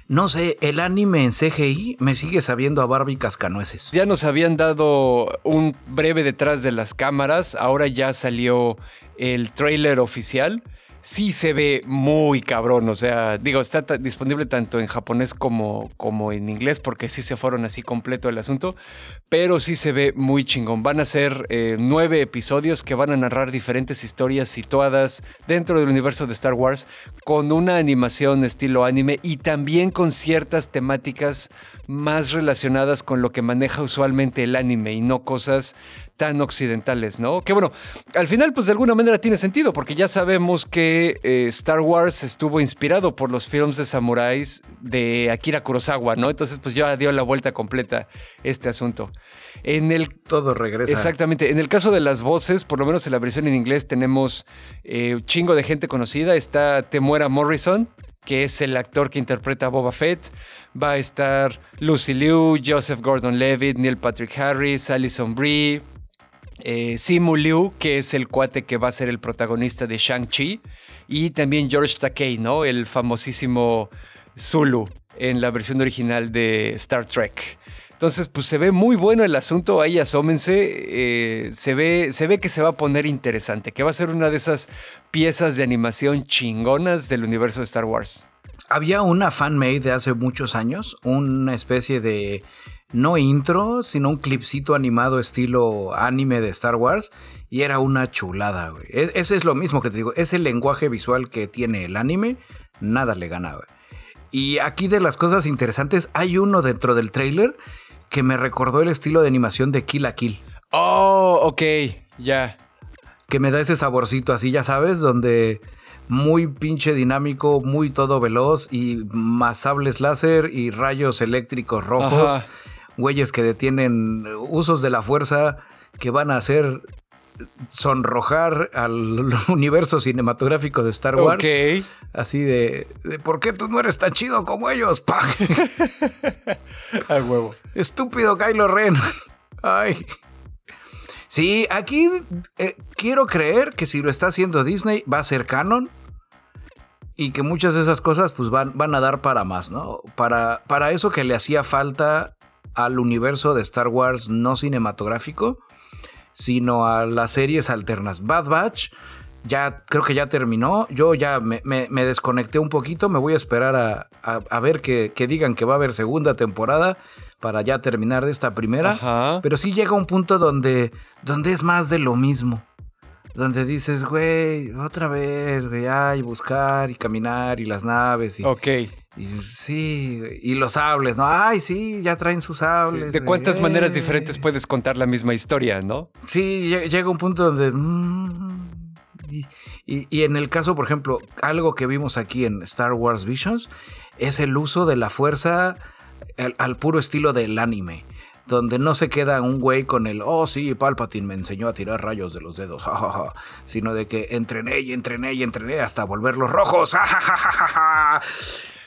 no sé, el anime en CGI me sigue sabiendo a Barbie cascanueces. Ya nos habían dado un breve detrás de las cámaras, ahora ya salió el trailer oficial sí se ve muy cabrón. O sea, digo, está disponible tanto en japonés como, como en inglés, porque sí se fueron así completo el asunto. Pero sí se ve muy chingón. Van a ser eh, nueve episodios que van a narrar diferentes historias situadas dentro del universo de Star Wars, con una animación estilo anime y también con ciertas temáticas más relacionadas con lo que maneja usualmente el anime y no cosas tan occidentales, ¿no? Que bueno, al final pues de alguna manera tiene sentido porque ya sabemos que eh, Star Wars estuvo inspirado por los films de samuráis de Akira Kurosawa, ¿no? Entonces pues ya dio la vuelta completa este asunto. En el todo regresa. Exactamente. En el caso de las voces, por lo menos en la versión en inglés tenemos eh, un chingo de gente conocida. Está Temuera Morrison, que es el actor que interpreta a Boba Fett. Va a estar Lucy Liu, Joseph Gordon-Levitt, Neil Patrick Harris, Alison Brie, eh, Simu Liu, que es el cuate que va a ser el protagonista de Shang-Chi, y también George Takei, ¿no? El famosísimo Zulu en la versión original de Star Trek. Entonces, pues se ve muy bueno el asunto, ahí asómense, eh, se, ve, se ve que se va a poner interesante, que va a ser una de esas piezas de animación chingonas del universo de Star Wars. Había una fan-made de hace muchos años, una especie de no intro, sino un clipcito animado estilo anime de Star Wars. Y era una chulada, güey. E, ese es lo mismo que te digo. Es el lenguaje visual que tiene el anime. Nada le gana, güey. Y aquí de las cosas interesantes, hay uno dentro del trailer que me recordó el estilo de animación de Kill a Kill. Oh, ok, ya. Que me da ese saborcito así, ya sabes, donde muy pinche dinámico, muy todo veloz y más sables láser y rayos eléctricos rojos güeyes que detienen usos de la fuerza que van a hacer sonrojar al *laughs* universo cinematográfico de Star Wars. Así de, de, ¿por qué tú no eres tan chido como ellos? ¡Pah! *laughs* A huevo. Estúpido Kylo Ren. Ay. Sí, aquí eh, quiero creer que si lo está haciendo Disney va a ser canon y que muchas de esas cosas pues van, van a dar para más, ¿no? Para, para eso que le hacía falta al universo de Star Wars no cinematográfico, sino a las series alternas. Bad Batch ya creo que ya terminó. Yo ya me, me, me desconecté un poquito. Me voy a esperar a, a, a ver que, que, digan que va a haber segunda temporada para ya terminar de esta primera. Ajá. Pero sí llega un punto donde, donde es más de lo mismo. Donde dices, güey, otra vez, güey, ay, buscar y caminar y las naves. Y, Ok. y sí, y los sables, ¿no? Ay, sí, ya traen sus sables. ¿De güey, cuántas maneras ey. diferentes puedes contar la misma historia, no? Sí, lle- llega un punto donde... mm, y, y- y en el caso, por ejemplo, algo que vimos aquí en Star Wars Visions es el uso de la fuerza al, al puro estilo del anime. Donde no se queda un güey con el, oh sí, Palpatine me enseñó a tirar rayos de los dedos, *laughs* jajaja", sino de que entrené y entrené y entrené hasta volverlos rojos. *laughs*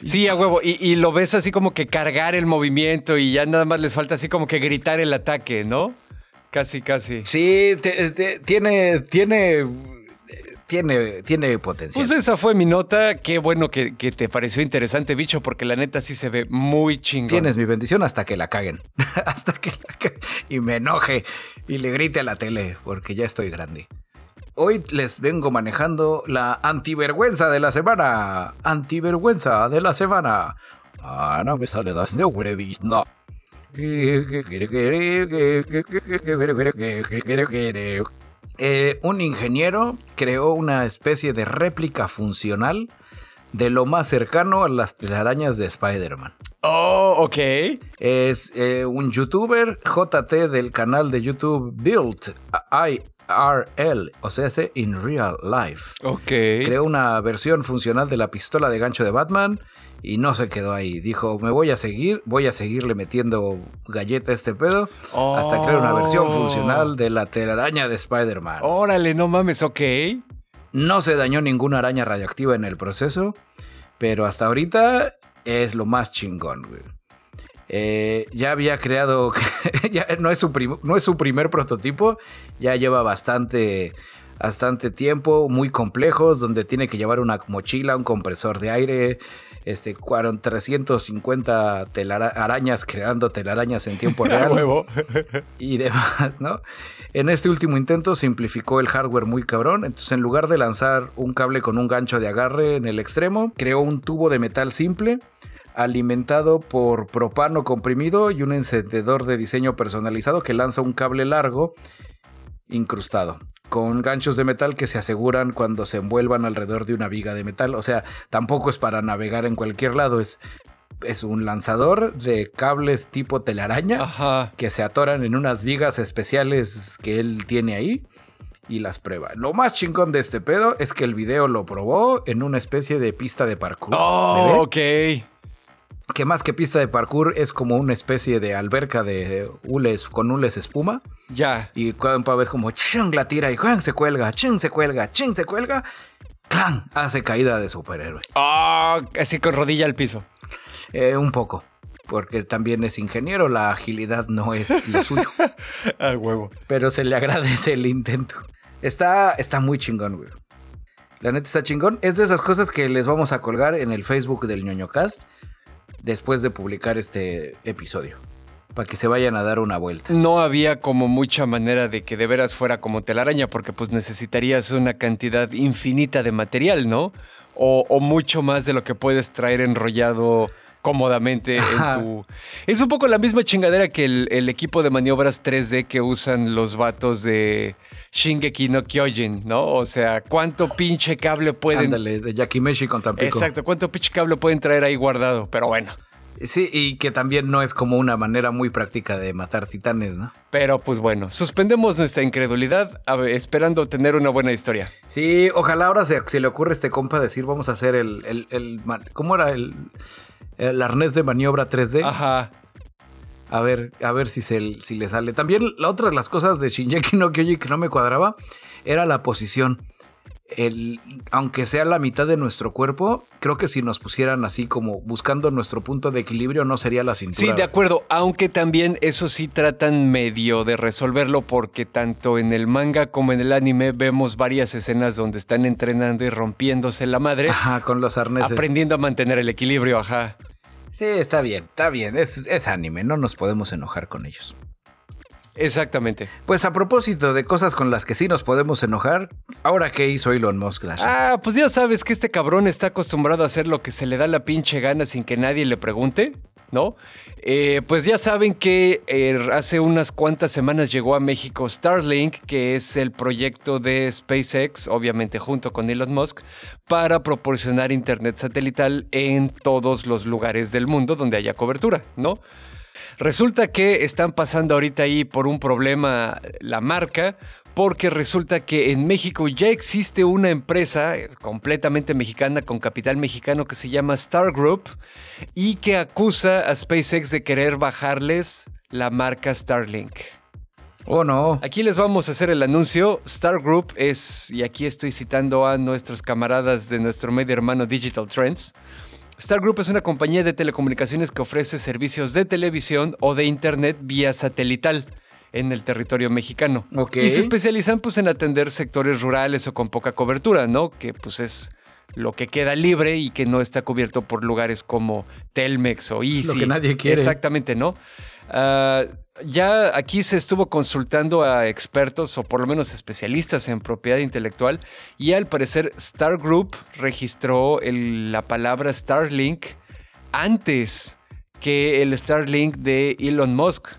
Sí, a huevo. Y, y lo ves así como que cargar el movimiento y ya nada más les falta así como que gritar el ataque, ¿no? Casi, casi. Sí, te- te- tiene, tiene, tiene, tiene potencial. Pues esa fue mi nota. Qué bueno que, que te pareció interesante, bicho, porque la neta sí se ve muy chingón. Tienes mi bendición hasta que la caguen. hasta que la caguen. Y me enoje y le grite a la tele porque ya estoy grande. Hoy les vengo manejando la antivergüenza de la semana. Antivergüenza de la semana. Ah, no me sale das de no. Eh, un ingeniero creó una especie de réplica funcional de lo más cercano a las telarañas de Spider-Man. Oh, ok. Es eh, un youtuber JT del canal de YouTube Built IRL, o sea, hace in real life. Ok. Creó una versión funcional de la pistola de gancho de Batman y no se quedó ahí. Dijo, me voy a seguir, voy a seguirle metiendo galleta a este pedo hasta crear una versión Oh. funcional de la telaraña de Spider-Man. Órale, no mames, ok. No se dañó ninguna araña radioactiva en el proceso, pero hasta ahorita es lo más chingón, güey. Eh, ya había creado, *laughs* ya no es, su prim- no es su primer prototipo, ya lleva bastante, bastante tiempo, muy complejos, donde tiene que llevar una mochila, un compresor de aire, este, cuaron 350 telara- arañas creando telarañas en tiempo *laughs* real huevo. y demás, ¿no? En este último intento simplificó el hardware muy cabrón, entonces en lugar de lanzar un cable con un gancho de agarre en el extremo, creó un tubo de metal simple alimentado por propano comprimido y un encendedor de diseño personalizado que lanza un cable largo incrustado con ganchos de metal que se aseguran cuando se envuelvan alrededor de una viga de metal, o sea, tampoco es para navegar en cualquier lado, es es un lanzador de cables tipo telaraña Ajá. que se atoran en unas vigas especiales que él tiene ahí y las prueba. Lo más chingón de este pedo es que el video lo probó en una especie de pista de parkour. Oh, ok. Que más que pista de parkour es como una especie de alberca de hules con hules espuma. Ya. Y cuando ves como chung la tira y ¡juan! se cuelga, chung se cuelga, chung se cuelga. ¡Clan! Hace caída de superhéroe. Oh, así con rodilla al piso. Eh, un poco. Porque también es ingeniero, la agilidad no es lo *laughs* suyo. A huevo. pero se le agradece el intento. Está, está muy chingón, güey. La neta está chingón. Es de esas cosas que les vamos a colgar en el Facebook del ñoñocast después de publicar este episodio. Para que se vayan a dar una vuelta. No había como mucha manera de que de veras fuera como telaraña, porque pues necesitarías una cantidad infinita de material, ¿no? O, o mucho más de lo que puedes traer enrollado cómodamente Ajá. en tu... Es un poco la misma chingadera que el, el equipo de maniobras 3D que usan los vatos de Shingeki no Kyojin, ¿no? O sea, ¿cuánto pinche cable pueden... Ándale, de Yakimeshi con Tampico. Exacto, ¿cuánto pinche cable pueden traer ahí guardado? Pero bueno. Sí, y que también no es como una manera muy práctica de matar titanes, ¿no? Pero pues bueno, suspendemos nuestra incredulidad a esperando tener una buena historia. Sí, ojalá ahora se, se le ocurre a este compa decir, vamos a hacer el... el, el ¿Cómo era el, el arnés de maniobra 3D? Ajá. A ver, a ver si, se, si le sale. También la otra de las cosas de Shinjeki no Kyoji que no me cuadraba era la posición. El, aunque sea la mitad de nuestro cuerpo, creo que si nos pusieran así como buscando nuestro punto de equilibrio no sería la cintura. Sí, de acuerdo, aunque también eso sí tratan medio de resolverlo porque tanto en el manga como en el anime vemos varias escenas donde están entrenando y rompiéndose la madre. Ajá, con los arneses. Aprendiendo a mantener el equilibrio, ajá. Sí, está bien, está bien, es, es anime, no nos podemos enojar con ellos. Exactamente. Pues a propósito de cosas con las que sí nos podemos enojar, ¿ahora qué hizo Elon Musk? Ah, pues ya sabes que este cabrón está acostumbrado a hacer lo que se le da la pinche gana sin que nadie le pregunte, ¿no? Eh, pues ya saben que eh, hace unas cuantas semanas llegó a México Starlink, que es el proyecto de SpaceX, obviamente junto con Elon Musk, para proporcionar internet satelital en todos los lugares del mundo donde haya cobertura, ¿no? Resulta que están pasando ahorita ahí por un problema la marca, porque resulta que en México ya existe una empresa completamente mexicana con capital mexicano que se llama Star Group y que acusa a SpaceX de querer bajarles la marca Starlink. Oh no. Aquí les vamos a hacer el anuncio. Star Group es, y aquí estoy citando a nuestros camaradas de nuestro medio hermano Digital Trends, Star Group es una compañía de telecomunicaciones que ofrece servicios de televisión o de internet vía satelital en el territorio mexicano. Y se especializan pues en atender sectores rurales o con poca cobertura, ¿no? Que pues es lo que queda libre y que no está cubierto por lugares como Telmex o Easy. Lo que nadie quiere. Exactamente, ¿no? Ah, ya aquí se estuvo consultando a expertos o por lo menos especialistas en propiedad intelectual y al parecer Star Group registró la palabra Starlink antes que el Starlink de Elon Musk.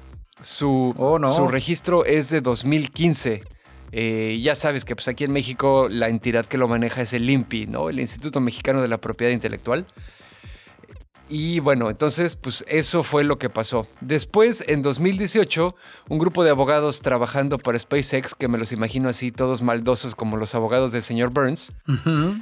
Su, oh, su registro es de 2015. Eh, ya sabes que pues, aquí en México la entidad que lo maneja es el INPI, ¿no? el Instituto Mexicano de la Propiedad Intelectual. Y bueno, entonces, pues eso fue lo que pasó. Después, en 2018, un grupo de abogados trabajando para SpaceX, que me los imagino así, todos maldosos como los abogados del señor Burns,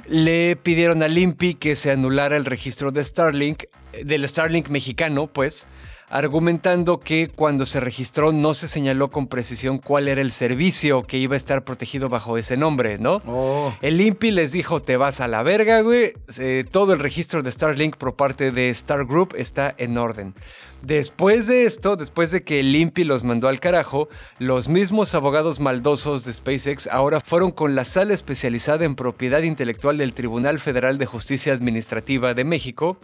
le pidieron al INPI que se anulara el registro de Starlink, del Starlink mexicano, pues, argumentando que cuando se registró no se señaló con precisión cuál era el servicio que iba a estar protegido bajo ese nombre, ¿no? Oh. El INPI les dijo, te vas a la verga, güey. Eh, todo el registro de Starlink por parte de Star Group está en orden. Después de esto, después de que el INPI los mandó al carajo, los mismos abogados maldosos de SpaceX ahora fueron con la sala especializada en propiedad intelectual del Tribunal Federal de Justicia Administrativa de México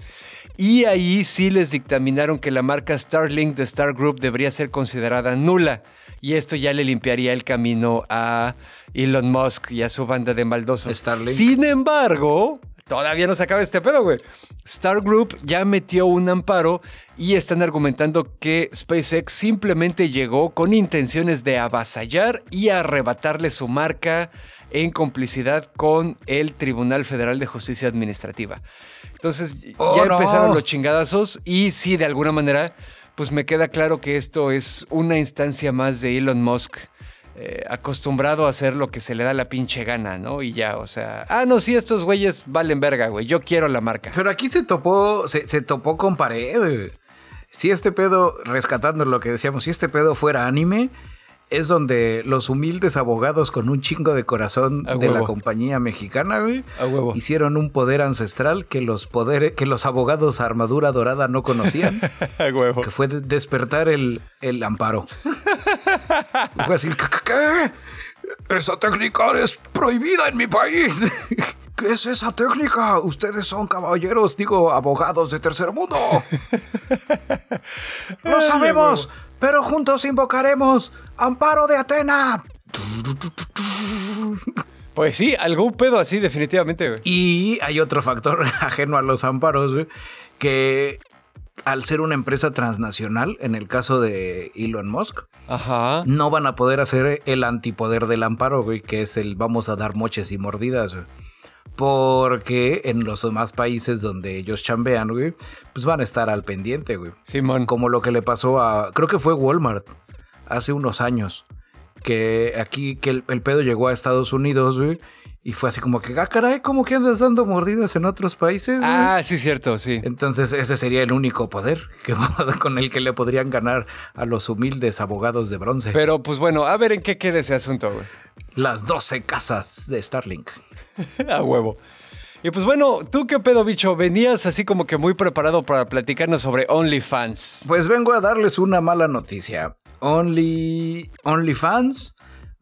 y ahí sí les dictaminaron que la marca Starlink de Star Group debería ser considerada nula y esto ya le limpiaría el camino a Elon Musk y a su banda de maldosos. Starlink. Sin embargo, todavía no se acaba este pedo, güey. Star Group ya metió un amparo y están argumentando que SpaceX simplemente llegó con intenciones de avasallar y arrebatarle su marca en complicidad con el Tribunal Federal de Justicia Administrativa. Entonces Oh, ya no. empezaron los chingadazos y sí, de alguna manera, pues me queda claro que esto es una instancia más de Elon Musk. Eh, acostumbrado a hacer lo que se le da la pinche gana, ¿no? Y ya, o sea, ah, no, sí, estos güeyes valen verga, güey, yo quiero la marca. Pero aquí se topó, se, se topó con pared. Si este pedo, rescatando lo que decíamos, si este pedo fuera anime, es donde los humildes abogados con un chingo de corazón A de la compañía mexicana, güey, A hicieron un poder ancestral que los poderes, que los abogados armadura dorada no conocían, *laughs* A huevo. que fue de- despertar el, el amparo. *laughs* fue así, ¿qué? Esa técnica es prohibida en mi país. *laughs* ¿Qué es esa técnica? Ustedes son caballeros, digo, abogados de tercer mundo. *laughs* Lo sabemos, pero juntos invocaremos amparo de Atena. Pues sí, algún pedo así, definitivamente, güey. Y hay otro factor *laughs* ajeno a los amparos, güey, que al ser una empresa transnacional, en el caso de Elon Musk, Ajá. no van a poder hacer el antipoder del amparo, güey, que es el vamos a dar moches y mordidas, güey. Porque en los demás países donde ellos chambean, güey, pues van a estar al pendiente, güey. Simón. Como lo que le pasó a, creo que fue Walmart, hace unos años. Que aquí, que el, el pedo llegó a Estados Unidos, güey. Y fue así como que, ah, caray, ¿cómo que andas dando mordidas en otros países? Ah, sí, cierto, sí. Entonces ese sería el único poder que, *laughs* con el que le podrían ganar a los humildes abogados de bronce. Pero pues bueno, a ver en qué queda ese asunto, güey. Las 12 casas de Starlink. *laughs* a huevo. Y pues bueno, ¿tú qué pedo, bicho? Venías así como que muy preparado para platicarnos sobre OnlyFans. Pues vengo a darles una mala noticia. Only OnlyFans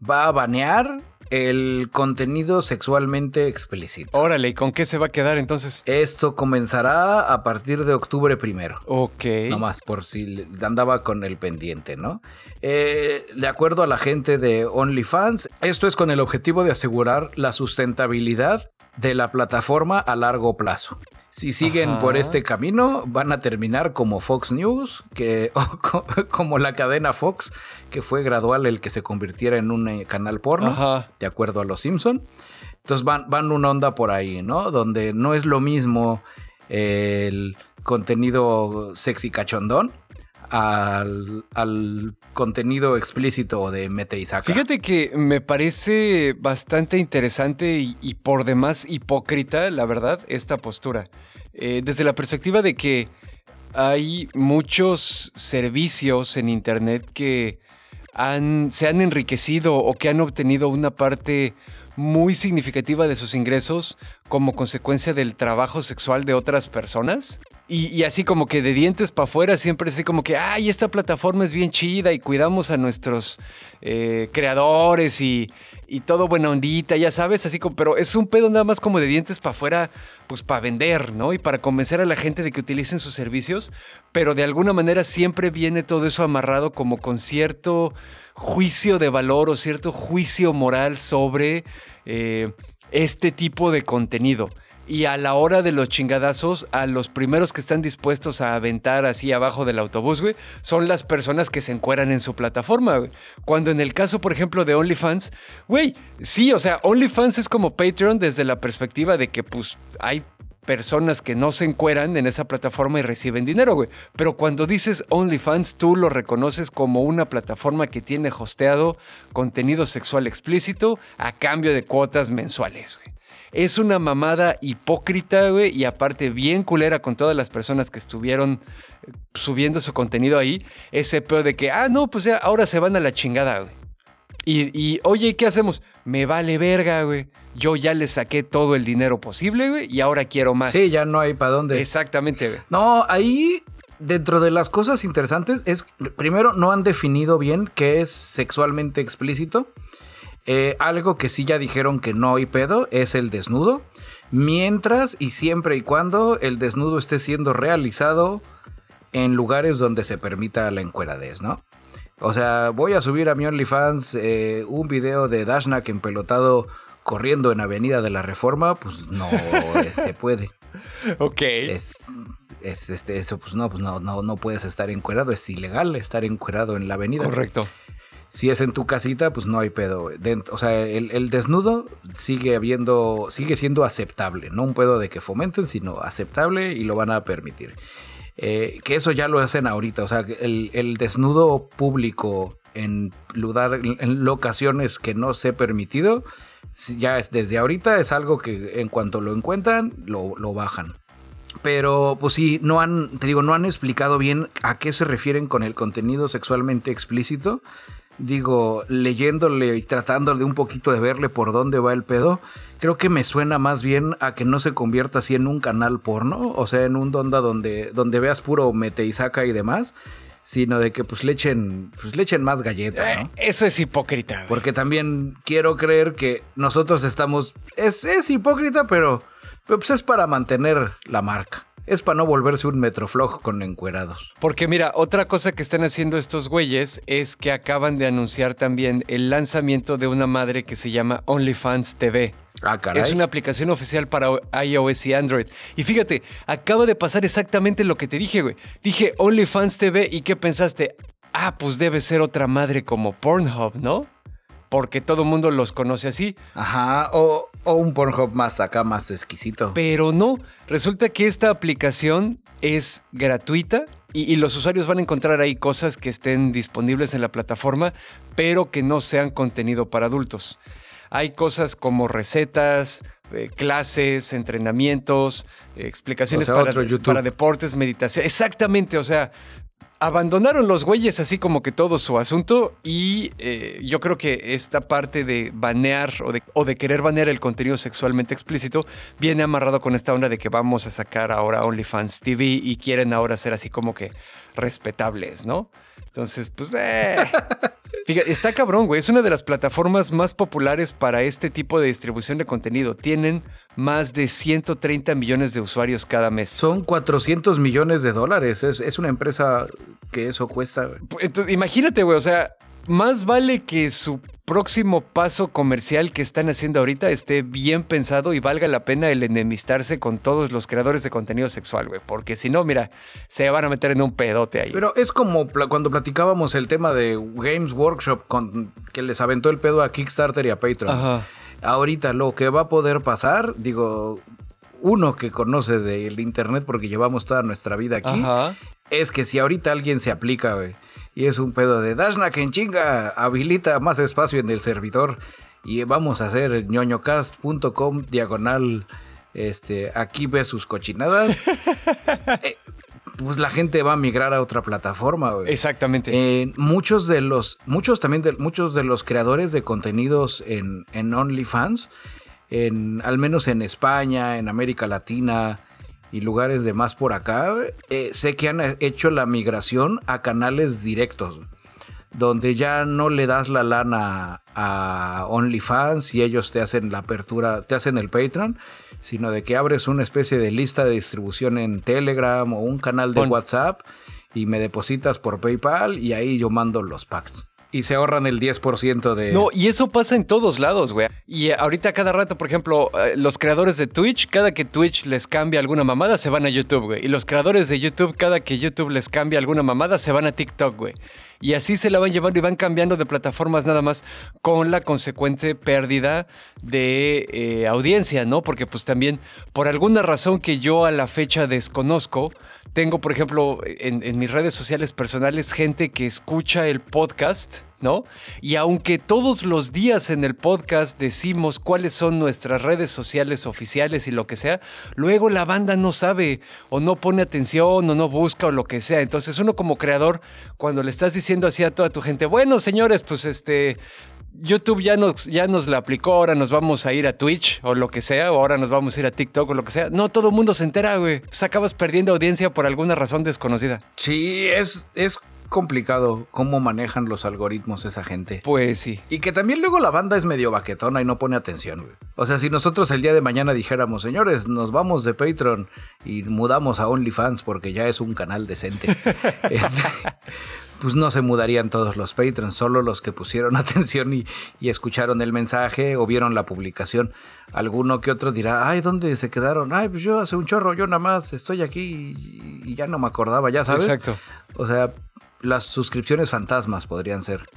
va a banear el contenido sexualmente explícito. Órale, ¿y con qué se va a quedar entonces? Esto comenzará a partir de octubre primero. Ok. Nomás por si andaba con el pendiente, ¿no? Eh, de acuerdo a la gente de OnlyFans, esto es con el objetivo de asegurar la sustentabilidad de la plataforma a largo plazo. Si siguen por este camino, van a terminar como Fox News, que, *laughs* como la cadena Fox, que fue gradual el que se convirtiera en un eh, canal porno, de acuerdo a los Simpson. Entonces van, van una onda por ahí, ¿no? Donde no es lo mismo el contenido sexy cachondón al, contenido explícito de Mete Saca. Fíjate que me parece bastante interesante y, por demás hipócrita, la verdad, esta postura. Eh, desde la perspectiva de que hay muchos servicios en Internet que han, se han enriquecido o que han obtenido una parte muy significativa de sus ingresos como consecuencia del trabajo sexual de otras personas. Y, así como que de dientes para afuera siempre así como que, ay, esta plataforma es bien chida y cuidamos a nuestros eh, creadores y, y, todo buena ondita, ya sabes, así como, pero es un pedo nada más como de dientes para afuera, pues para vender, ¿no? Y para convencer a la gente de que utilicen sus servicios, pero de alguna manera siempre viene todo eso amarrado como con cierto juicio de valor o cierto juicio moral sobre eh, este tipo de contenido. Y a la hora de los chingadazos, a los primeros que están dispuestos a aventar así abajo del autobús, güey, son las personas que se encueran en su plataforma, güey. Cuando en el caso, por ejemplo, de OnlyFans, güey, sí, o sea, OnlyFans es como Patreon desde la perspectiva de que, pues, hay personas que no se encueran en esa plataforma y reciben dinero, güey. Pero cuando dices OnlyFans, tú lo reconoces como una plataforma que tiene hosteado contenido sexual explícito a cambio de cuotas mensuales, güey. Es una mamada hipócrita, güey, y aparte bien culera con todas las personas que estuvieron eh, subiendo su contenido ahí. Ese peor de que, ah, no, pues ya ahora se van a la chingada, güey. Y, oye, ¿qué hacemos? Me vale verga, güey. Yo ya le saqué todo el dinero posible, güey, y ahora quiero más. Sí, ya no hay para dónde. Exactamente, güey. No, ahí, dentro de las cosas interesantes, es, primero, no han definido bien qué es sexualmente explícito. Eh, algo que sí ya dijeron que no hay pedo es el desnudo. Mientras y siempre y cuando el desnudo esté siendo realizado en lugares donde se permita la encueradez, ¿no? O sea, voy a subir a mi OnlyFans eh, un video de Dashnak empelotado corriendo en Avenida de la Reforma, pues no se puede. *laughs* Ok. Es, este, eso, pues no, pues no, no, no puedes estar encuerado, es ilegal estar encuerado en la avenida. Correcto. Si es en tu casita, pues no hay pedo. o sea, el, desnudo sigue habiendo, sigue siendo aceptable. No un pedo de que fomenten, sino aceptable y lo van a permitir. Eh, que eso ya lo hacen ahorita, o sea, el, desnudo público en, lugar, en locaciones que no se permitido, ya es desde ahorita es algo que en cuanto lo encuentran, lo, lo bajan. Pero pues sí, no han, te digo, no han explicado bien a qué se refieren con el contenido sexualmente explícito digo, leyéndole y tratando de un poquito de verle por dónde va el pedo, creo que me suena más bien a que no se convierta así en un canal porno, o sea, en un donda donde, donde veas puro mete y saca y demás, sino de que pues le echen, pues le echen más galleta, ¿no? Eh, eso es hipócrita. Porque también quiero creer que nosotros estamos, es, es hipócrita, pero pues es para mantener la marca es para no volverse un metroflog con encuerados. Porque mira, otra cosa que están haciendo estos güeyes es que acaban de anunciar también el lanzamiento de una madre que se llama OnlyFans TV. Ah, caray. Es una aplicación oficial para iOS y Android. Y fíjate, acaba de pasar exactamente lo que te dije, güey. Dije OnlyFans TV y ¿qué pensaste? Ah, pues debe ser otra madre como Pornhub, ¿no? Porque todo el mundo los conoce así. Ajá, o, un Pornhub más acá, más exquisito. Pero no, resulta que esta aplicación es gratuita y, los usuarios van a encontrar ahí cosas que estén disponibles en la plataforma, pero que no sean contenido para adultos. hay cosas como recetas, eh, clases, entrenamientos, eh, explicaciones para, para deportes, meditación. Exactamente, o sea, abandonaron los güeyes así como que todo su asunto y eh, yo creo que esta parte de banear o de, o de, querer banear el contenido sexualmente explícito viene amarrado con esta onda de que vamos a sacar ahora OnlyFans TV y quieren ahora ser así como que respetables, ¿no? Entonces, pues, eh. Fíjate, está cabrón, güey. Es una de las plataformas más populares para este tipo de distribución de contenido. Tienen más de 130 millones de usuarios cada mes. Son 400 millones de dólares. Es, es una empresa que eso cuesta. Entonces, imagínate, güey. O sea, más vale que su próximo paso comercial que están haciendo ahorita esté bien pensado y valga la pena el enemistarse con todos los creadores de contenido sexual, güey. Porque si no, mira, se van a meter en un pedote ahí. Pero es como cuando platicábamos el tema de Games Workshop con, que les aventó el pedo a Kickstarter y a Patreon. Ahorita lo que va a poder pasar, digo, uno que conoce del internet porque llevamos toda nuestra vida aquí, es que si ahorita alguien se aplica, güey y es un pedo de Dashna en chinga habilita más espacio en el servidor. Y vamos a hacer ñoñocast.com diagonal este, aquí ve sus cochinadas. *laughs* Eh, pues la gente va a migrar a otra plataforma, güey. Exactamente. Eh, muchos de los, muchos también de, muchos de los creadores de contenidos en, en OnlyFans, en, al menos en España, en América Latina, y lugares de más por acá, eh, sé que han hecho la migración a canales directos, donde ya no le das la lana a OnlyFans y ellos te hacen la apertura, te hacen el Patreon, sino de que abres una especie de lista de distribución en Telegram o un canal de WhatsApp y me depositas por PayPal y ahí yo mando los packs y se ahorran el 10% de... No, y eso pasa en todos lados, güey. Y ahorita cada rato, por ejemplo, eh, los creadores de Twitch, cada que Twitch les cambia alguna mamada, se van a YouTube, güey. Y los creadores de YouTube, cada que YouTube les cambia alguna mamada, se van a TikTok, güey. Y así se la van llevando y van cambiando de plataformas nada más con la consecuente pérdida de eh, audiencia, ¿no? Porque pues también, por alguna razón que yo a la fecha desconozco, tengo, por ejemplo, en, mis redes sociales personales gente que escucha el podcast, ¿no? Y aunque todos los días en el podcast decimos cuáles son nuestras redes sociales oficiales y lo que sea, luego la banda no sabe o no pone atención o no busca o lo que sea. Entonces uno como creador, cuando le estás diciendo así a toda tu gente, bueno, señores, pues este, YouTube ya nos, ya nos la aplicó, ahora nos vamos a ir a Twitch o lo que sea, o ahora nos vamos a ir a TikTok o lo que sea. No todo el mundo se entera, güey. Entonces acabas perdiendo audiencia por alguna razón desconocida. Sí, es, es complicado cómo manejan los algoritmos esa gente. Pues sí. Y que también luego la banda es medio baquetona y no pone atención, güey. O sea, si nosotros el día de mañana dijéramos, señores, nos vamos de Patreon y mudamos a OnlyFans porque ya es un canal decente. *laughs* este, pues no se mudarían todos los patrons, solo los que pusieron *laughs* atención y, escucharon el mensaje o vieron la publicación. Alguno que otro dirá, ay, ¿dónde se quedaron? Ay, pues yo hace un chorro, yo nada más estoy aquí y, ya no me acordaba, ya sabes. Exacto. O sea, las suscripciones fantasmas podrían ser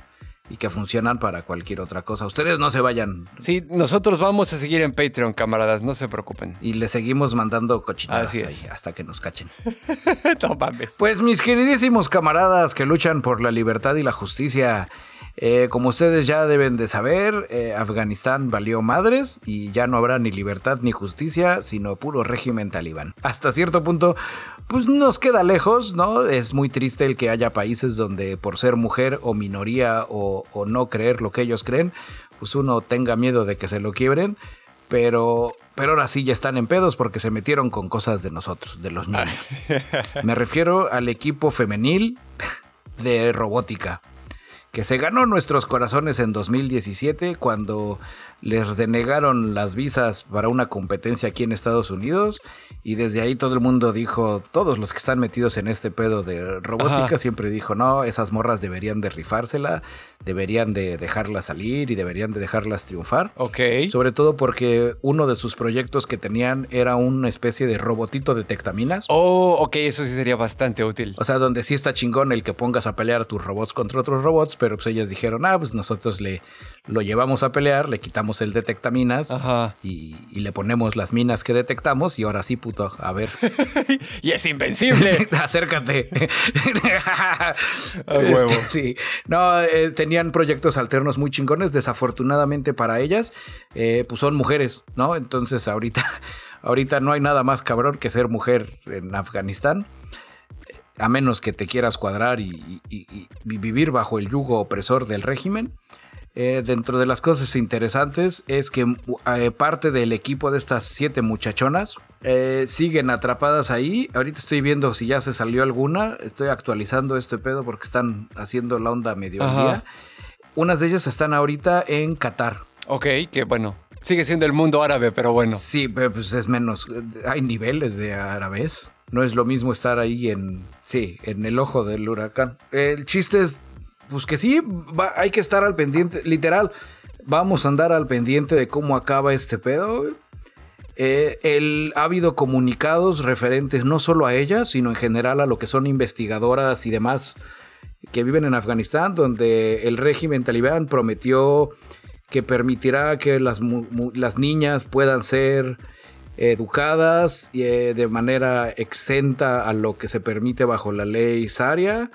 y que funcionan para cualquier otra cosa. Ustedes no se vayan. Sí, nosotros vamos a seguir en Patreon, camaradas, no se preocupen. Y le seguimos mandando cochinadas hasta que nos cachen. *laughs* no mames. Pues mis queridísimos camaradas que luchan por la libertad y la justicia, eh, como ustedes ya deben de saber, eh, Afganistán valió madres y ya no habrá ni libertad ni justicia, sino puro régimen talibán. Hasta cierto punto, pues nos queda lejos, ¿no? Es muy triste el que haya países donde por ser mujer o minoría o, no creer lo que ellos creen, pues uno tenga miedo de que se lo quiebren. Pero, pero ahora sí ya están en pedos porque se metieron con cosas de nosotros, de los niños. *laughs* Me refiero al equipo femenil de robótica que se ganó nuestros corazones en 2017 cuando les denegaron las visas para una competencia aquí en Estados Unidos y desde ahí todo el mundo dijo, todos los que están metidos en este pedo de robótica siempre dijo, no, esas morras deberían de rifársela, deberían de dejarlas salir y deberían de dejarlas triunfar. Ok. Sobre todo porque uno de sus proyectos que tenían era una especie de robotito de tectaminas. Oh, ok, eso sí sería bastante útil. O sea, donde sí está chingón el que pongas a pelear a tus robots contra otros robots, pero pues ellas dijeron, ah, pues nosotros le lo llevamos a pelear, le quitamos el detectaminas y, le ponemos las minas que detectamos y ahora sí, puto, a ver. *laughs* y es invencible. *laughs* Acércate. *laughs* Este, sí. No, eh, tenían proyectos alternos muy chingones. Desafortunadamente para ellas, eh, pues son mujeres, ¿no? Entonces ahorita, ahorita no hay nada más cabrón que ser mujer en Afganistán a menos que te quieras cuadrar y, vivir bajo el yugo opresor del régimen. Eh, dentro de las cosas interesantes es que eh, parte del equipo de estas siete muchachonas eh, siguen atrapadas ahí. Ahorita estoy viendo si ya se salió alguna. Estoy actualizando este pedo porque están haciendo la onda medio día. Unas de ellas están ahorita en Qatar. Ok, que bueno. Sigue siendo el mundo árabe, pero bueno. Sí, pues es menos. Hay niveles de árabes. No es lo mismo estar ahí en. Sí, en el ojo del huracán. El chiste es pues que sí, hay que estar al pendiente, literal, vamos a andar al pendiente de cómo acaba este pedo. Eh, el, ha habido comunicados referentes no solo a ellas, sino en general a lo que son investigadoras y demás que viven en Afganistán, donde el régimen talibán prometió que permitirá que las, las niñas puedan ser educadas eh, de manera exenta a lo que se permite bajo la ley Sharia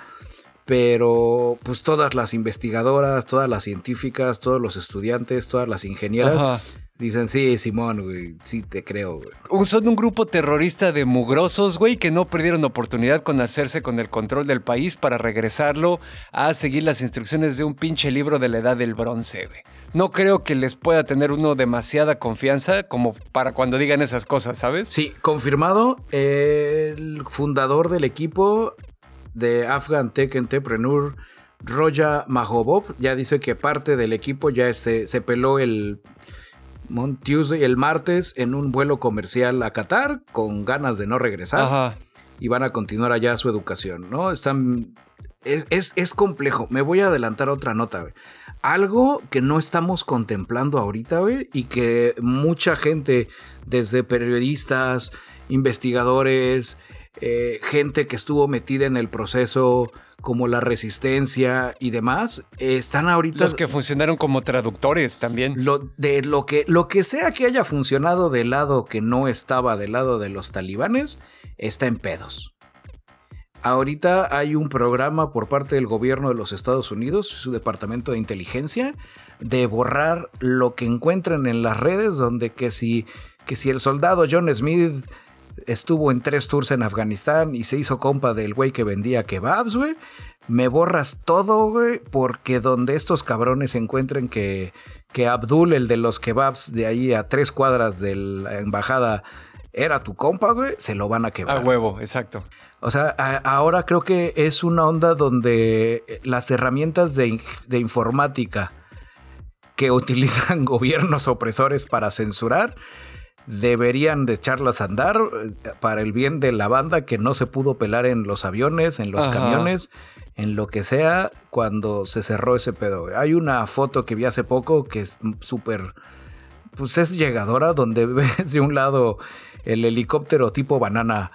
pero pues todas las investigadoras, todas las científicas, todos los estudiantes, todas las ingenieras dicen, sí, Simón, güey, sí te creo, güey. Son un grupo terrorista de mugrosos, güey, que no perdieron oportunidad con hacerse con el control del país para regresarlo a seguir las instrucciones de un pinche libro de la edad del bronce, güey. No creo que les pueda tener uno demasiada confianza como para cuando digan esas cosas, ¿sabes? Sí, confirmado. El fundador del equipo de Afghan Tech Entrepreneur, Roya Mahobov, ya dice que parte del equipo ya este, se peló el Tuesday, el martes, en un vuelo comercial a Qatar, con ganas de no regresar. Y van a continuar allá su educación, ¿no? Están. Es, es, complejo. Me voy a adelantar otra nota, Algo que no estamos contemplando ahorita, y que mucha gente, desde periodistas, investigadores, eh, gente que estuvo metida en el proceso como la resistencia y demás, están ahorita... Los que funcionaron como traductores también. Lo, de lo que, lo que sea que haya funcionado del lado que no estaba del lado de los talibanes, está en pedos. Ahorita hay un programa por parte del gobierno de los Estados Unidos, su departamento de inteligencia, de borrar lo que encuentran en las redes, donde que si, que si el soldado John Smith estuvo en tres tours en Afganistán y se hizo compa del güey que vendía kebabs, güey. Me borras todo, güey, porque donde estos cabrones se encuentren que, que Abdul, el de los kebabs de ahí a tres cuadras de la embajada, era tu compa, güey, se lo van a quebrar. A huevo, exacto. O sea, ahora creo que es una onda donde las herramientas de, de informática que utilizan *laughs* gobiernos opresores para censurar deberían de echarlas a andar eh, para el bien de la banda que no se pudo pelar en los aviones, en los camiones, en lo que sea, cuando se cerró ese pedo. Hay una foto que vi hace poco que es súper, pues es llegadora, donde *laughs* ves de un lado el helicóptero tipo banana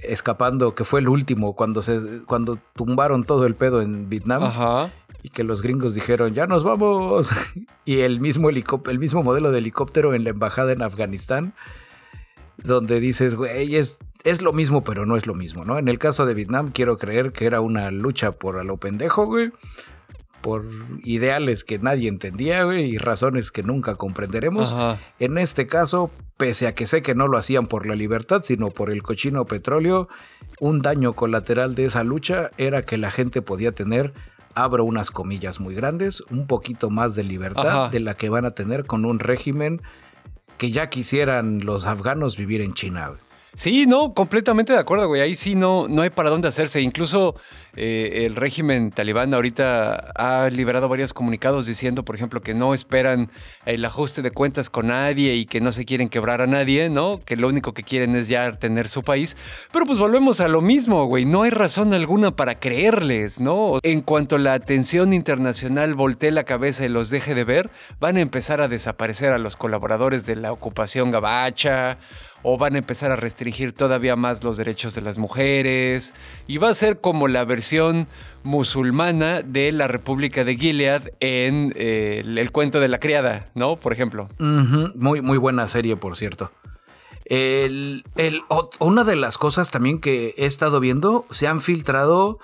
escapando, que fue el último, cuando, se, cuando tumbaron todo el pedo en Vietnam. Ajá y que los gringos dijeron, ya nos vamos. *laughs* y el mismo, el mismo modelo de helicóptero en la embajada en Afganistán, donde dices, güey, es, es lo mismo, pero no es lo mismo, ¿no? En el caso de Vietnam, quiero creer que era una lucha por a lo pendejo, güey. Por ideales que nadie entendía, güey, y razones que nunca comprenderemos. En este caso, pese a que sé que no lo hacían por la libertad, sino por el cochino petróleo, un daño colateral de esa lucha era que la gente podía tener abro unas comillas muy grandes, un poquito más de libertad de la que van a tener con un régimen que ya quisieran los afganos vivir en China. Sí, no, completamente de acuerdo, güey. Ahí sí no, no hay para dónde hacerse. Incluso eh, el régimen talibán ahorita ha liberado varios comunicados diciendo, por ejemplo, que no esperan el ajuste de cuentas con nadie y que no se quieren quebrar a nadie, ¿no? Que lo único que quieren es ya tener su país. Pero pues volvemos a lo mismo, güey. No hay razón alguna para creerles, ¿no? En cuanto la atención internacional voltee la cabeza y los deje de ver, van a empezar a desaparecer a los colaboradores de la ocupación gabacha o van a empezar a restringir todavía más los derechos de las mujeres y va a ser como la versión musulmana de la República de Gilead en eh, el, cuento de la criada, ¿no? Por ejemplo. Muy, muy buena serie, por cierto. El, una de las cosas también que he estado viendo, se han filtrado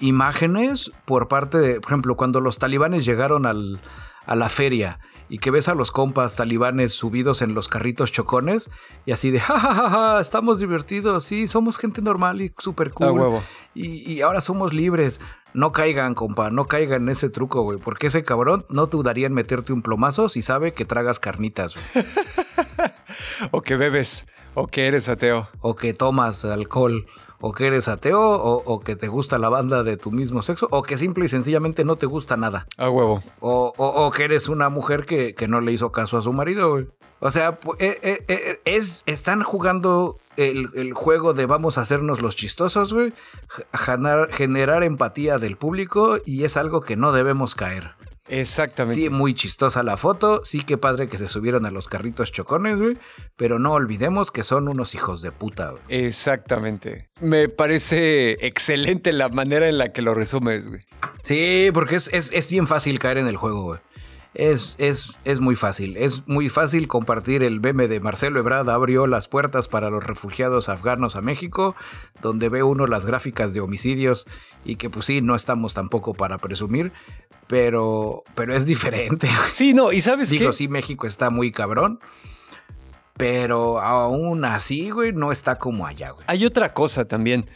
imágenes por parte de, por ejemplo, cuando los talibanes llegaron al, a la feria y que ves a los compas talibanes subidos en los carritos chocones y así de, jajajaja, estamos divertidos, sí, somos gente normal y súper cool. Y, y, ahora somos libres. No caigan, compa, no caigan en ese truco, güey, porque ese cabrón no dudaría en meterte un plomazo si sabe que tragas carnitas, *laughs* o que bebes, o que eres ateo. O que tomas alcohol o que eres ateo, o, que te gusta la banda de tu mismo sexo, o que simple y sencillamente no te gusta nada. A huevo. O, que eres una mujer que, no le hizo caso a su marido, güey. O sea, eh, eh, eh, es, están jugando el, juego de vamos a hacernos los chistosos, güey. generar empatía del público y es algo que no debemos caer. Exactamente. Sí, muy chistosa la foto. Sí, qué padre que se subieron a los carritos chocones, güey. Pero no olvidemos que son unos hijos de puta, güey. Exactamente. Me parece excelente la manera en la que lo resumes, güey. Sí, porque es, es bien fácil caer en el juego, güey es, es, es, muy fácil. Es muy fácil compartir el meme de Marcelo Ebrard abrió las puertas para los refugiados afganos a México, donde ve uno las gráficas de homicidios y que pues sí, no estamos tampoco para presumir, pero, pero es diferente. *laughs* Sí, no, y sabes Digo, sí, México está muy cabrón. Pero aún así, güey, no está como allá, güey. Hay otra cosa también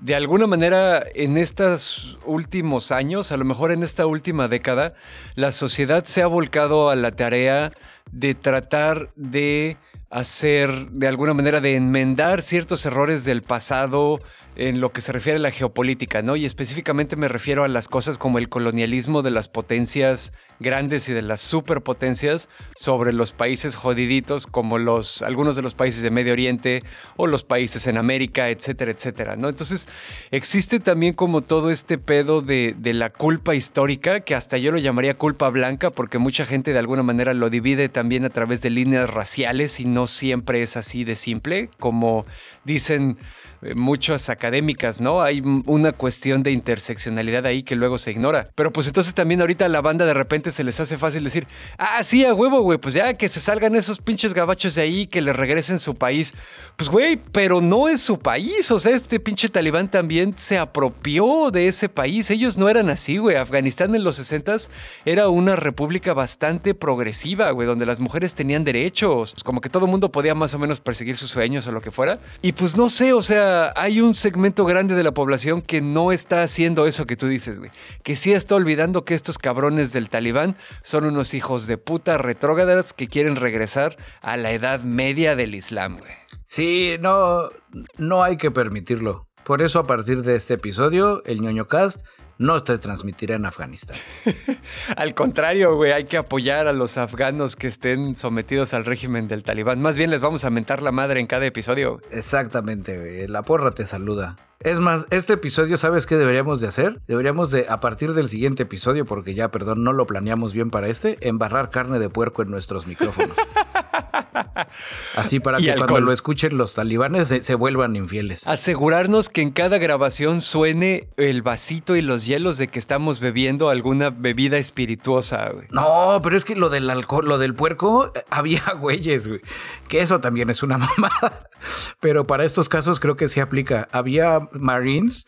de alguna manera en estos últimos años, a lo mejor en esta última década, la sociedad se ha volcado a la tarea de tratar de hacer, de alguna manera, de enmendar ciertos errores del pasado en lo que se refiere a la geopolítica, ¿no? Y específicamente me refiero a las cosas como el colonialismo de las potencias grandes y de las superpotencias sobre los países jodiditos como los algunos de los países de Medio Oriente o los países en América, etcétera, etcétera, ¿no? Entonces, existe también como todo este pedo de, la culpa histórica, que hasta yo lo llamaría culpa blanca, porque mucha gente de alguna manera lo divide también a través de líneas raciales y no siempre es así de simple, como dicen muchas académicas, ¿no? Hay una cuestión de interseccionalidad ahí que luego se ignora. Pero pues entonces también ahorita la banda de repente se les hace fácil decir, ah, sí, a huevo, güey, pues ya que se salgan esos pinches gabachos de ahí, que les regresen su país. Pues güey, pero no es su país, o sea, este pinche talibán también se apropió de ese país. Ellos no eran así, güey. Afganistán en los 60 era una república bastante progresiva, güey, donde las mujeres tenían derechos, como que todo el mundo podía más o menos perseguir sus sueños o lo que fuera. Y pues no sé, o sea, hay un segmento grande de la población que no está haciendo eso que tú dices, güey. Que sí está olvidando que estos cabrones del talibán son unos hijos de puta retrógradas que quieren regresar a la edad media del Islam, güey. Sí, no, no hay que permitirlo. Por eso a partir de este episodio, el ñoño cast no se transmitirá en Afganistán. *laughs* al contrario, güey, hay que apoyar a los afganos que estén sometidos al régimen del talibán. Más bien les vamos a mentar la madre en cada episodio. Exactamente, güey. La porra te saluda. Es más, este episodio, ¿sabes qué deberíamos de hacer? Deberíamos de, a partir del siguiente episodio, porque ya, perdón, no lo planeamos bien para este, embarrar carne de puerco en nuestros micrófonos. *laughs* Así para que cuando lo escuchen los talibanes se, vuelvan infieles. Asegurarnos que en cada grabación suene el vasito y los hielos de que estamos bebiendo alguna bebida espirituosa, güey. No, pero es que lo del alcohol, lo del puerco, eh, había *laughs* güeyes, güey. Que eso también es una *laughs* mamada. Pero para estos casos creo que se aplica. Había marines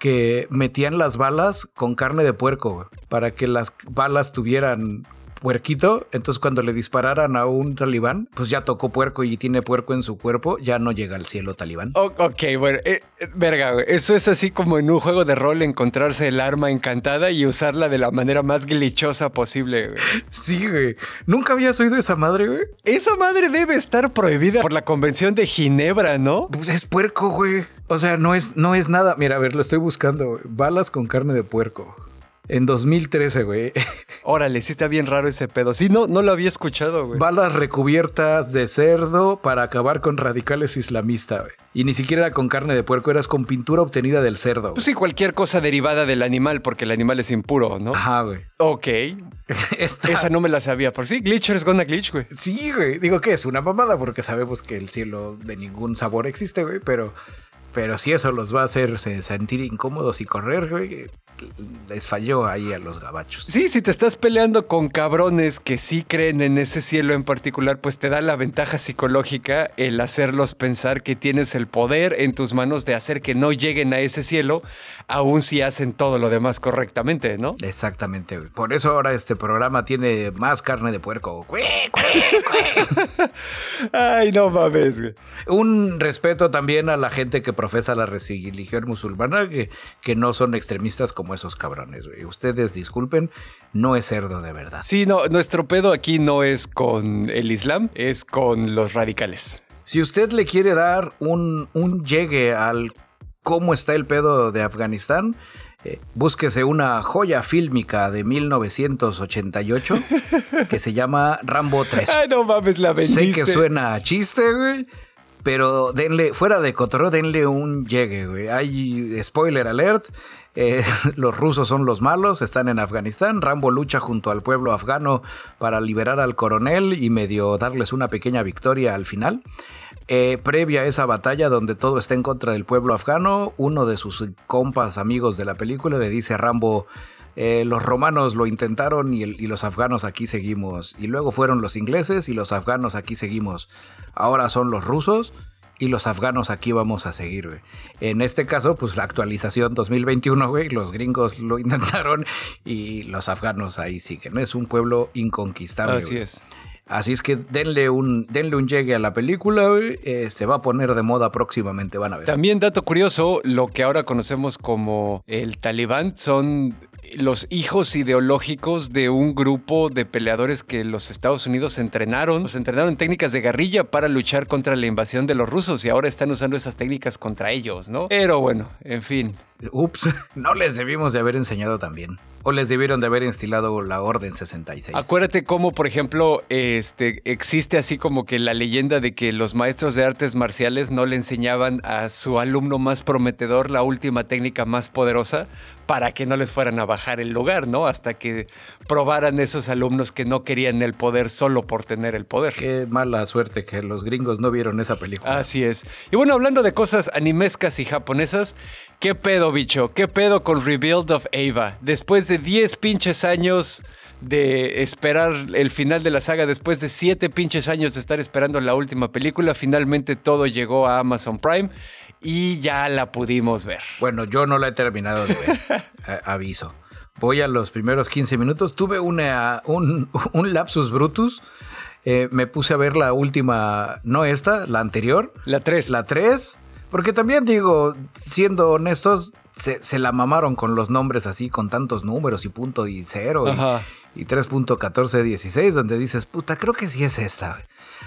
que metían las balas con carne de puerco, para que las balas tuvieran puerquito, entonces cuando le dispararan a un talibán, pues ya tocó puerco y tiene puerco en su cuerpo, ya no llega al cielo talibán. ok, bueno, eh, eh, verga, eso es así como en un juego de rol encontrarse el arma encantada y usarla de la manera más glitchosa posible, güey. Sí, güey. ¿Nunca habías oído esa madre, güey? Esa madre debe estar prohibida por la Convención de Ginebra, ¿no? Pues es puerco, güey. O sea, no es, no es nada. Mira, a ver, lo estoy buscando, Balas con carne de puerco. En 2013, güey. Órale, sí está bien raro ese pedo. Sí, no, no lo había escuchado, güey. Balas recubiertas de cerdo para acabar con radicales islamistas, güey. Y ni siquiera era con carne de puerco, eras con pintura obtenida del cerdo. Pues sí, cualquier cosa derivada del animal, porque el animal es impuro, ¿no? Ajá, güey. Ok. *laughs* Esa no me la sabía. Por sí, Glitchers gonna glitch, güey. Sí, güey. Digo que es una mamada porque sabemos que el cielo de ningún sabor existe, güey, pero pero si eso los va a hacer sentir incómodos y correr, güey, les falló ahí a los gabachos. Sí, si te estás peleando con cabrones que sí creen en ese cielo en particular, pues te da la ventaja psicológica el hacerlos pensar que tienes el poder en tus manos de hacer que no lleguen a ese cielo, aun si hacen todo lo demás correctamente, ¿no? Exactamente, güey. Por eso ahora este programa tiene más carne de puerco. *laughs* Ay, no mames, güey. Un respeto también a la gente que profesa la religión musulmana que, que no son extremistas como esos cabrones. Ustedes disculpen, no es cerdo de verdad. Sí, no, nuestro pedo aquí no es con el Islam, es con los radicales. Si usted le quiere dar un, un llegue al cómo está el pedo de Afganistán, eh, búsquese una joya fílmica de 1988 *laughs* que se llama Rambo 3. Ay, no mames, la vendiste. Sé que suena a chiste, güey. Pero denle, fuera de cotorreo, denle un llegue. Hay spoiler alert. Eh, *laughs* los rusos son los malos, están en Afganistán. Rambo lucha junto al pueblo afgano para liberar al coronel y medio darles una pequeña victoria al final. Eh, previa a esa batalla donde todo está en contra del pueblo afgano, uno de sus compas amigos de la película le dice a Rambo, eh, los romanos lo intentaron y, los afganos aquí seguimos. Y luego fueron los ingleses y los afganos aquí seguimos. Ahora son los rusos y los afganos aquí vamos a seguir, güey. En este caso, pues la actualización 2021, güey, los gringos lo intentaron y los afganos ahí siguen. Es un pueblo inconquistable. Así es. Así es que denle un, denle un llegue a la película, eh, se va a poner de moda próximamente, van a ver. También dato curioso, lo que ahora conocemos como el talibán son los hijos ideológicos de un grupo de peleadores que los Estados Unidos entrenaron, los entrenaron en técnicas de guerrilla para luchar contra la invasión de los rusos y ahora están usando esas técnicas contra ellos, ¿no? Pero bueno, en fin. Ups, *laughs* no les debimos de haber enseñado también. O les debieron de haber instilado la Orden 66. Acuérdate cómo, por ejemplo, este, existe así como que la leyenda de que los maestros de artes marciales no le enseñaban a su alumno más prometedor la última técnica más poderosa para que no les fueran a bajar el lugar, ¿no? Hasta que probaran esos alumnos que no querían el poder solo por tener el poder. Qué mala suerte que los gringos no vieron esa película. Así es. Y bueno, hablando de cosas animescas y japonesas, ¿qué pedo, bicho? ¿Qué pedo con Rebuild of Ava? Después de 10 pinches años de esperar el final de la saga, después de 7 pinches años de estar esperando la última película, finalmente todo llegó a Amazon Prime y ya la pudimos ver. Bueno, yo no la he terminado de ver, *laughs* aviso. Voy a los primeros 15 minutos. Tuve una, un, *laughs* un lapsus brutus. Eh, me puse a ver la última, no esta, la anterior. La 3. La 3. Porque también digo, siendo honestos, se, se, la mamaron con los nombres así, con tantos números y punto y cero y, y 3.1416, donde dices, puta, creo que sí es esta.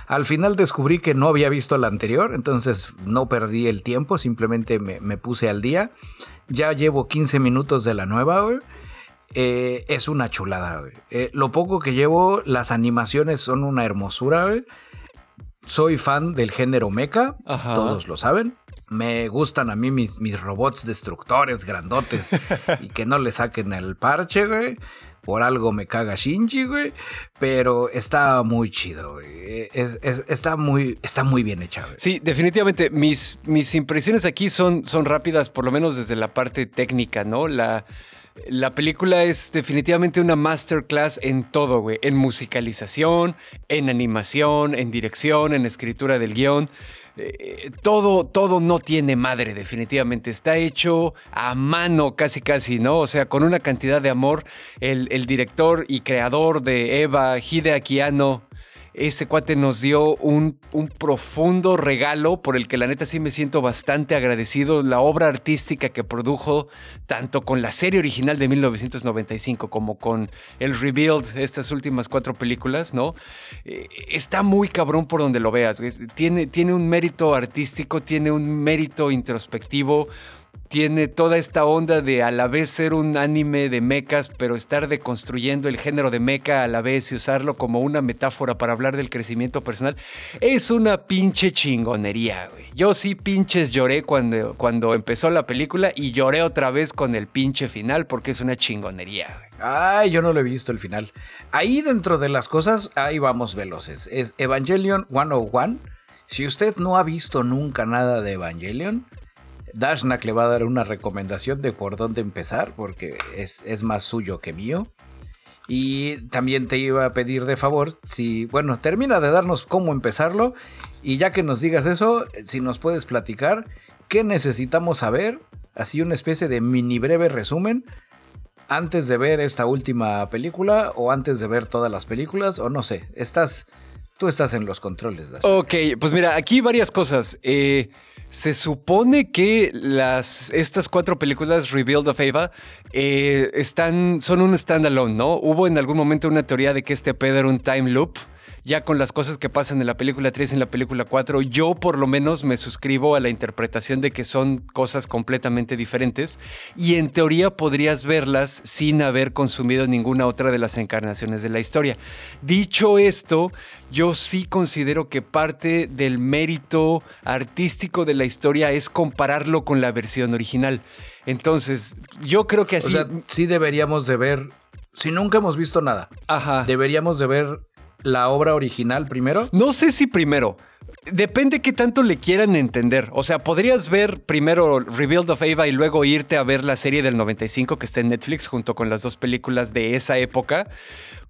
Al final descubrí que no había visto la anterior, entonces no perdí el tiempo, simplemente me, me puse al día. Ya llevo 15 minutos de la nueva, güey. Eh, es una chulada, güey. Eh, lo poco que llevo, las animaciones son una hermosura, güey. Soy fan del género mecha, todos lo saben. Me gustan a mí mis, mis robots destructores grandotes *laughs* y que no le saquen el parche, güey. Por algo me caga Shinji, güey. Pero está muy chido, güey. Es, es, está, muy, está muy bien hecha, güey. Sí, definitivamente. Mis, mis impresiones aquí son, son rápidas, por lo menos desde la parte técnica, ¿no? La, la película es definitivamente una masterclass en todo, güey. En musicalización, en animación, en dirección, en escritura del guion. Eh, todo, todo no tiene madre, definitivamente. Está hecho a mano, casi, casi, ¿no? O sea, con una cantidad de amor. El, el director y creador de Eva, Hideaki Anno, ese cuate nos dio un, un, profundo regalo por el que la neta sí me siento bastante agradecido. La obra artística que produjo tanto con la serie original de 1995 como con el Rebuild, estas últimas cuatro películas, ¿no? Eh, está muy cabrón por donde lo veas. Tiene, tiene un mérito artístico, tiene un mérito introspectivo tiene toda esta onda de a la vez ser un anime de mechas, pero estar deconstruyendo el género de mecha a la vez y usarlo como una metáfora para hablar del crecimiento personal, es una pinche chingonería, güey. Yo sí pinches lloré cuando, cuando empezó la película y lloré otra vez con el pinche final porque es una chingonería, güey. Ay, yo no lo he visto el final. Ahí dentro de las cosas, ahí vamos veloces. Es Evangelion 101. Si usted no ha visto nunca nada de Evangelion, Dashnak le va a dar una recomendación de por dónde empezar, porque es, es, más suyo que mío. Y también te iba a pedir de favor, si, bueno, termina de darnos cómo empezarlo. Y ya que nos digas eso, si nos puedes platicar qué necesitamos saber, así una especie de mini breve resumen, antes de ver esta última película o antes de ver todas las películas, o no sé, estás, tú estás en los controles. Dashnak. Ok, pues mira, aquí varias cosas. Eh. Se supone que las, estas cuatro películas, Rebuild of Eva, eh, están, son un standalone, ¿no? Hubo en algún momento una teoría de que este pedo era un time loop ya con las cosas que pasan en la película 3 y en la película 4, yo por lo menos me suscribo a la interpretación de que son cosas completamente diferentes y en teoría podrías verlas sin haber consumido ninguna otra de las encarnaciones de la historia. Dicho esto, yo sí considero que parte del mérito artístico de la historia es compararlo con la versión original. Entonces, yo creo que así... O sea, sí deberíamos de ver, si nunca hemos visto nada, Ajá. deberíamos de ver la obra original primero? No sé si primero. Depende qué tanto le quieran entender. O sea, podrías ver primero Rebuild of Ava y luego irte a ver la serie del 95 que está en Netflix junto con las dos películas de esa época,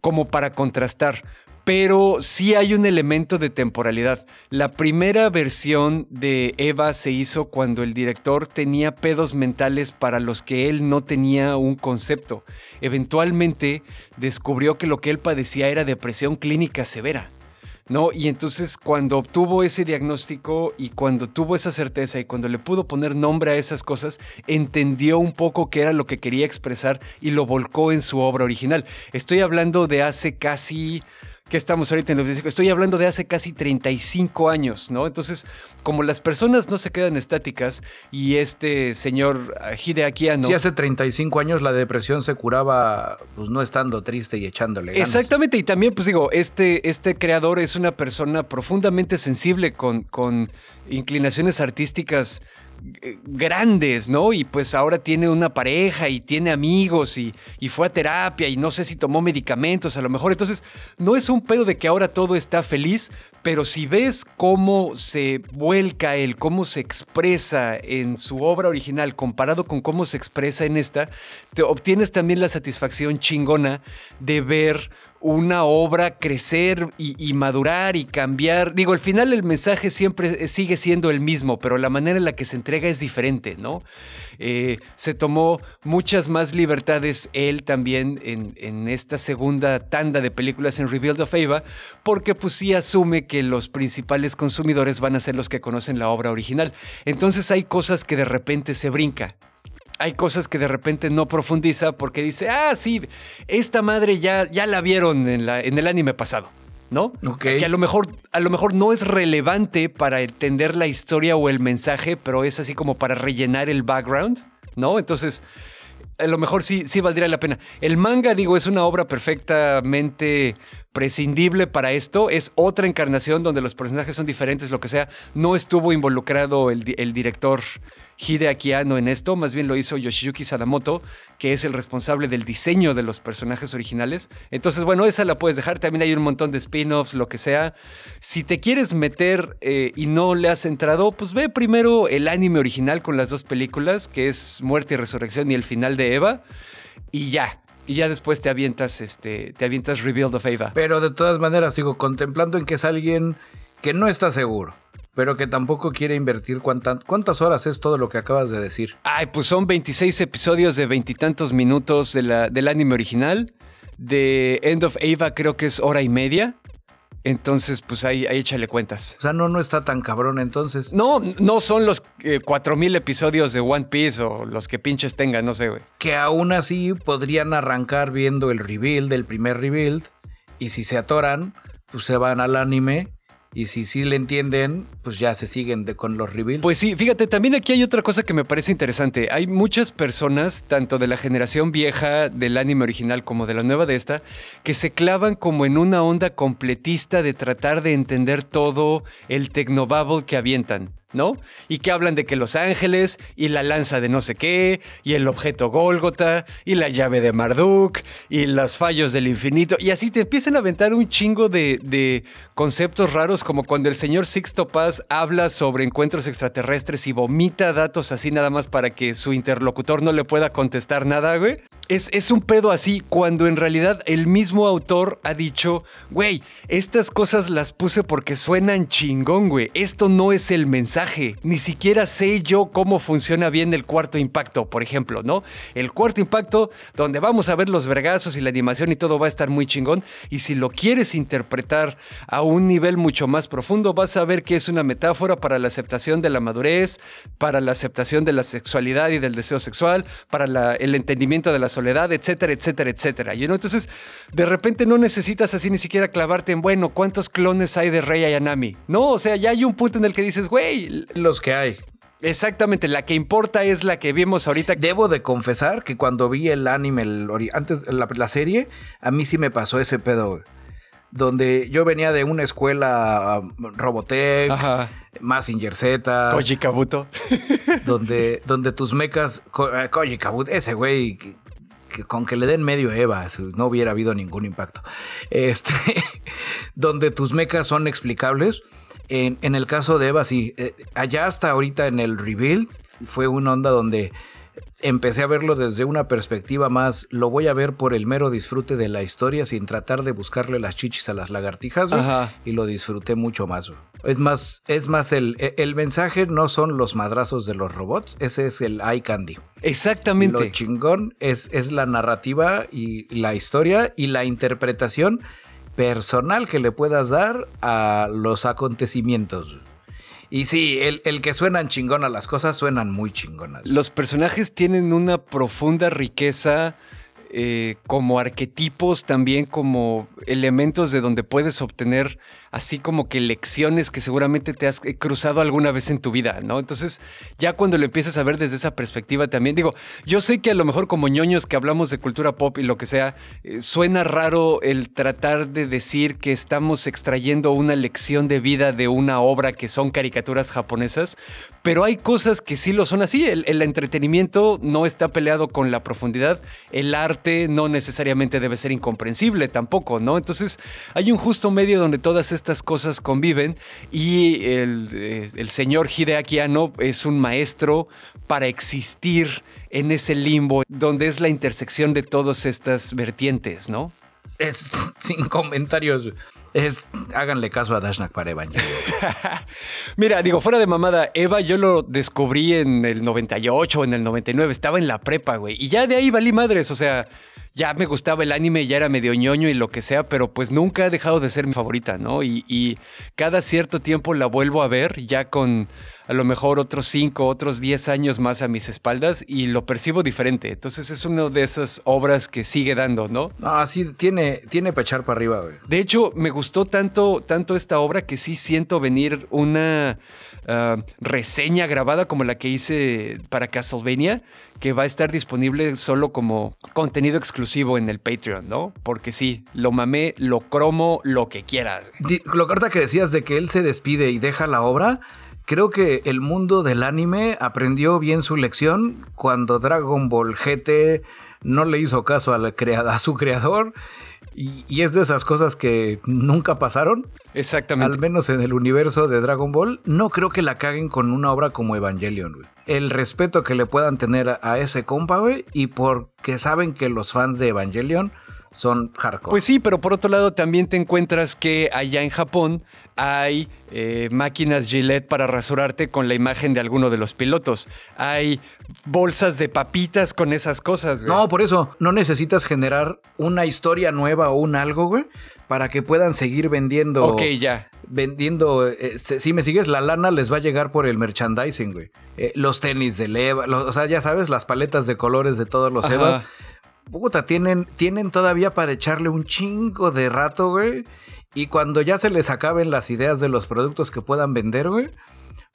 como para contrastar pero sí hay un elemento de temporalidad. La primera versión de Eva se hizo cuando el director tenía pedos mentales para los que él no tenía un concepto. Eventualmente descubrió que lo que él padecía era depresión clínica severa. ¿no? Y entonces cuando obtuvo ese diagnóstico y cuando tuvo esa certeza y cuando le pudo poner nombre a esas cosas, entendió un poco qué era lo que quería expresar y lo volcó en su obra original. Estoy hablando de hace casi que estamos ahorita en los Estoy hablando de hace casi 35 años, ¿no? Entonces, como las personas no se quedan estáticas y este señor Hideaki Anno... Sí, hace 35 años la depresión se curaba pues no estando triste y echándole ganas. Exactamente, y también pues digo, este, este creador es una persona profundamente sensible con, con inclinaciones artísticas grandes, ¿no? Y pues ahora tiene una pareja y tiene amigos y, y, fue a terapia y no sé si tomó medicamentos a lo mejor. Entonces, no es un pedo de que ahora todo está feliz, pero si ves cómo se vuelca él, cómo se expresa en su obra original comparado con cómo se expresa en esta, te obtienes también la satisfacción chingona de ver una obra crecer y, madurar y cambiar. Digo, al final el mensaje siempre sigue siendo el mismo, pero la manera en la que se entrega es diferente, ¿no? Eh, se tomó muchas más libertades él también en, esta segunda tanda de películas en Rebuild of Ava, porque pues sí asume que los principales consumidores van a ser los que conocen la obra original. Entonces hay cosas que de repente se brinca hay cosas que de repente no profundiza porque dice, ah, sí, esta madre ya, ya la vieron en, la, en el anime pasado. ¿no? Que a lo, mejor, a lo mejor no es relevante para entender la historia o el mensaje, pero es así como para rellenar el background, ¿no? Entonces, a lo mejor sí, sí valdría la pena. El manga, digo, es una obra perfectamente prescindible para esto. Es otra encarnación donde los personajes son diferentes, lo que sea. No estuvo involucrado el, el director Hideaki Anno en esto, más bien lo hizo Yoshiyuki Sadamoto, que es el responsable del diseño de los personajes originales. Entonces, bueno, esa la puedes dejar. También hay un montón de spin-offs, lo que sea. Si te quieres meter eh, y no le has entrado, pues ve primero el anime original con las dos películas, que es Muerte y Resurrección y el final de Eva, y ya. Y ya después te avientas, este, te avientas Rebuild of Eva. Pero de todas maneras, digo, contemplando en que es alguien que no está seguro pero que tampoco quiere invertir cuántas horas es todo lo que acabas de decir. Ay, pues son 26 episodios de veintitantos minutos de la, del anime original. De End of Ava creo que es hora y media. Entonces, pues ahí, ahí échale cuentas. O sea, no, no está tan cabrón entonces. No, no son los eh, 4000 episodios de One Piece o los que pinches tengan, no sé, güey. Que aún así podrían arrancar viendo el rebuild, el primer rebuild. Y si se atoran, pues se van al anime Y si sí le entienden, pues ya se siguen de, con los reveals. Pues sí, fíjate, también aquí hay otra cosa que me parece interesante. Hay muchas personas, tanto de la generación vieja del anime original como de la nueva de esta, que se clavan como en una onda completista de tratar de entender todo el tecnobabble que avientan. ¿No? Y que hablan de que Los Ángeles y la lanza de no sé qué, y el objeto Gólgota, y la llave de Marduk, y los fallos del infinito, y así te empiezan a aventar un chingo de, de conceptos raros, como cuando el señor Sixto Paz habla sobre encuentros extraterrestres y vomita datos así nada más para que su interlocutor no le pueda contestar nada, güey. Es, es un pedo así, cuando en realidad el mismo autor ha dicho, güey, estas cosas las puse porque suenan chingón, güey. Esto no es el mensaje ni siquiera sé yo cómo funciona bien el cuarto impacto, por ejemplo, ¿no? El cuarto impacto, donde vamos a ver los vergazos y la animación y todo va a estar muy chingón. Y si lo quieres interpretar a un nivel mucho más profundo, vas a ver que es una metáfora para la aceptación de la madurez, para la aceptación de la sexualidad y del deseo sexual, para el entendimiento de la soledad, etcétera, etcétera, etcétera. Y entonces, de repente no necesitas así ni siquiera clavarte en, bueno, ¿cuántos clones hay de Rey Ayanami? No, o sea, ya hay un punto en el que dices, güey, los que hay. Exactamente, la que importa es la que vimos ahorita. Debo de confesar que cuando vi el anime, antes la, la serie, a mí sí me pasó ese pedo, Donde yo venía de una escuela um, Robotech, más Z, Koji Kabuto. *laughs* donde, donde tus mecas, eh, Koji Kabuto, ese güey, con que le den medio Eva, no hubiera habido ningún impacto. Este, *laughs* donde tus mecas son explicables en, el caso de Eva, sí. Eh, allá hasta ahorita en el rebuild fue una onda donde empecé a verlo desde una perspectiva más, lo voy a ver por el mero disfrute de la historia sin tratar de buscarle las chichis a las lagartijas y lo disfruté mucho más. Es más, es más el, e, el, mensaje no son los madrazos de los robots, ese es el eye candy. Exactamente. Lo chingón es, es la narrativa y la historia y la interpretación personal que le puedas dar a los acontecimientos. Y sí, el, el, que suenan chingón a las cosas suenan muy chingonas. Los personajes tienen una profunda riqueza eh, como arquetipos, también como elementos de donde puedes obtener así como que lecciones que seguramente te has eh, cruzado alguna vez en tu vida, ¿no? Entonces, ya cuando lo empiezas a ver desde esa perspectiva también, digo, yo sé que a lo mejor como ñoños que hablamos de cultura pop y lo que sea, eh, suena raro el tratar de decir que estamos extrayendo una lección de vida de una obra que son caricaturas japonesas, pero hay cosas que sí lo son así. El, el entretenimiento no está peleado con la profundidad, el arte no necesariamente debe ser incomprensible tampoco, ¿no? Entonces, hay un justo medio donde todas estas estas cosas conviven y eh, el, señor Hideaki Anno es un maestro para existir en ese limbo donde es la intersección de todas estas vertientes, ¿no? Es *laughs* sin comentarios. Es, háganle caso a Dashnak para Evangelion. *laughs* Mira, digo, fuera de mamada, Eva yo lo descubrí en el 98 o en el 99, estaba en la prepa, güey. Y ya de ahí valí madres, o sea, ya me gustaba el anime, ya era medio ñoño y lo que sea, pero pues nunca ha dejado de ser mi favorita, ¿no? Y, cada cierto tiempo la vuelvo a ver, ya con a lo mejor otros 5, otros 10 años más a mis espaldas y lo percibo diferente. Entonces es una de esas obras que sigue dando, ¿no? Ah, sí, tiene, tiene para echar para arriba, güey. De hecho, me gustó tanto, tanto esta obra que sí siento venir una Ah, reseña grabada como la que hice para Castlevania, que va a estar disponible solo como contenido exclusivo en el Patreon, ¿no? Porque sí, lo mamé, lo cromo, lo que quieras. Lo carta que decías de que él se despide y deja la obra, creo que el mundo del anime aprendió bien su lección cuando Dragon Ball GT no le hizo caso a, a su creador y, es de esas cosas que nunca pasaron. Exactamente. Al menos en el universo de Dragon Ball. No creo que la caguen con una obra como Evangelion, güey. El respeto que le puedan tener a ese compa, güey. Y porque saben que los fans de Evangelion son hardcore. Pues sí, pero por otro lado también te encuentras que allá en Japón hay eh, máquinas Gillette para rasurarte con la imagen de alguno de los pilotos. Hay bolsas de papitas con esas cosas, güey. No, por eso no necesitas generar una historia nueva o un algo, güey, para que puedan seguir vendiendo. Ok, ya. Vendiendo, este, si me sigues, la lana les va a llegar por el merchandising, güey. Eh, los tenis de Eva, o sea, ya sabes, las paletas de colores de todos los Eva puta, tienen, tienen todavía para echarle un chingo de rato, güey. Y cuando ya se les acaben las ideas de los productos que puedan vender, güey,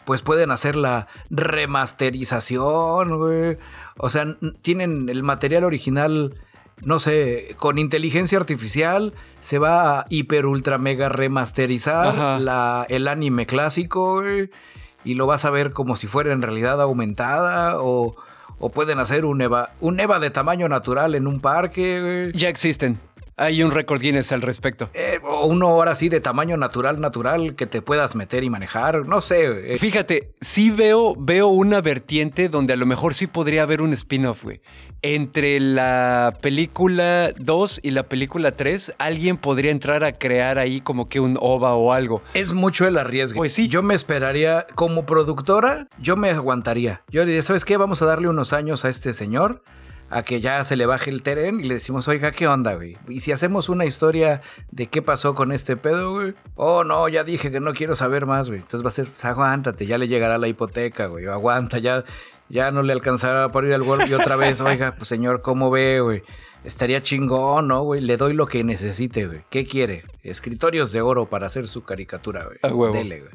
pues pueden hacer la remasterización, güey. O sea, tienen el material original, no sé, con inteligencia artificial, se va a hiper ultra mega remasterizar la, el anime clásico, güey, y lo vas a ver como si fuera en realidad aumentada o... O pueden hacer un EVA, un EVA de tamaño natural en un parque. Ya existen. Hay un récord Guinness al respecto. Eh, o uno ahora sí de tamaño natural, natural, que te puedas meter y manejar. No sé. Eh. Fíjate, sí veo, veo una vertiente donde a lo mejor sí podría haber un spin-off, güey. Entre la película 2 y la película 3, alguien podría entrar a crear ahí como que un OVA o algo. Es mucho el arriesgue. Pues sí. Yo me esperaría, como productora, yo me aguantaría. Yo diría, ¿sabes qué? Vamos a darle unos años a este señor a que ya se le baje el tren y le decimos, oiga, ¿qué onda, güey? Y si hacemos una historia de qué pasó con este pedo, güey. Oh, no, ya dije que no quiero saber más, güey. Entonces va a ser, pues aguántate, ya le llegará la hipoteca, güey. Aguanta, ya, ya no le alcanzará para ir al golpe y otra vez, oiga, pues señor, ¿cómo ve, güey? Estaría chingón, ¿no, güey? Le doy lo que necesite, güey. ¿Qué quiere? Escritorios de oro para hacer su caricatura, güey. A huevo. Dele, güey.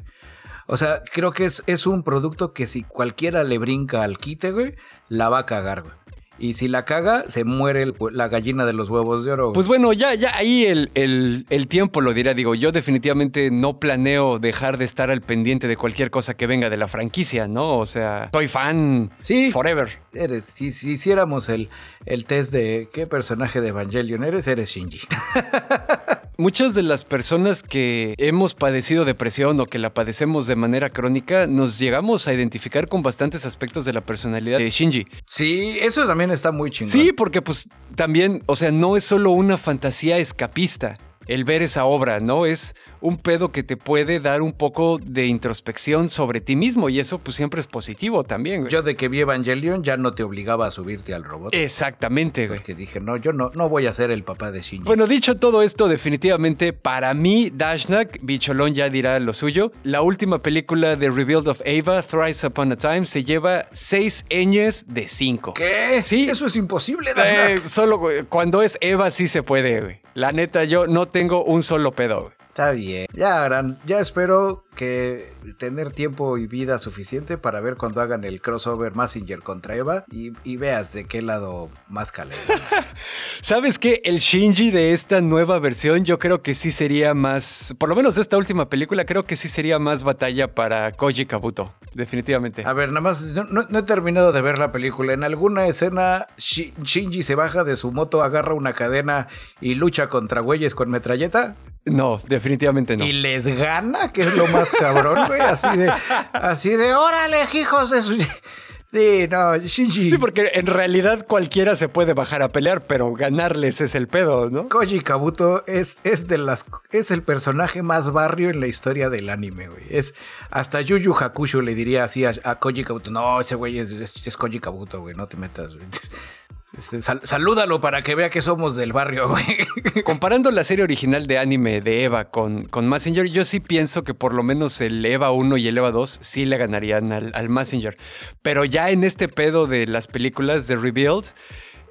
O sea, creo que es, es un producto que si cualquiera le brinca al quite, güey, la va a cagar, güey. Y si la caga, se muere la gallina de los huevos de oro. Pues bueno, ya, ya ahí el, el, tiempo lo dirá. Digo, yo definitivamente no planeo dejar de estar al pendiente de cualquier cosa que venga de la franquicia, ¿no? O sea, soy fan sí, forever. Eres, si, si hiciéramos el, el test de qué personaje de Evangelion eres, eres Shinji. *laughs* Muchas de las personas que hemos padecido depresión o que la padecemos de manera crónica, nos llegamos a identificar con bastantes aspectos de la personalidad de Shinji. Sí, eso también está muy chingón. Sí, porque pues también, o sea, no es solo una fantasía escapista el ver esa obra, ¿no? Es un pedo que te puede dar un poco de introspección sobre ti mismo y eso pues siempre es positivo también, güey. Yo de que vi Evangelion ya no te obligaba a subirte al robot. Exactamente, güey. Porque dije, no, yo no, no voy a ser el papá de Shinji. Bueno, dicho todo esto, definitivamente para mí, Dashnak, Bicholón ya dirá lo suyo, la última película de Rebuild of Ava, Thrice Upon a Time, se lleva seis ñes de cinco. ¿Qué? Sí. Eso es imposible, Dashnak. Eh, solo cuando es Eva sí se puede, güey. La neta, yo no tengo un solo pedo. Está bien. Ya harán, ya espero que tener tiempo y vida suficiente para ver cuando hagan el crossover Messenger contra Eva y, veas de qué lado más caleta. *laughs* ¿Sabes qué? El Shinji de esta nueva versión yo creo que sí sería más, por lo menos de esta última película, creo que sí sería más batalla para Koji Kabuto, definitivamente. A ver, nada más, no, he terminado de ver la película. En alguna escena Shinji se baja de su moto, agarra una cadena y lucha contra güeyes con metralleta. No, definitivamente no. Y les gana, que es lo más cabrón, güey. Así de, así de, órale, hijos de su... Sí, no, Shinji. Sí, porque en realidad cualquiera se puede bajar a pelear, pero ganarles es el pedo, ¿no? Koji Kabuto es, es, de las, es el personaje más barrio en la historia del anime, güey. Es, hasta Yu Yu Hakusho le diría así a, Koji Kabuto, no, ese güey es, es, es Koji Kabuto, güey, no te metas, güey. *laughs* Este, salúdalo para que vea que somos del barrio. *laughs* Comparando la serie original de anime de Eva con, con Messenger, yo sí pienso que por lo menos el Eva 1 y el Eva 2 sí le ganarían al, al Messenger. Pero ya en este pedo de las películas de Rebuild,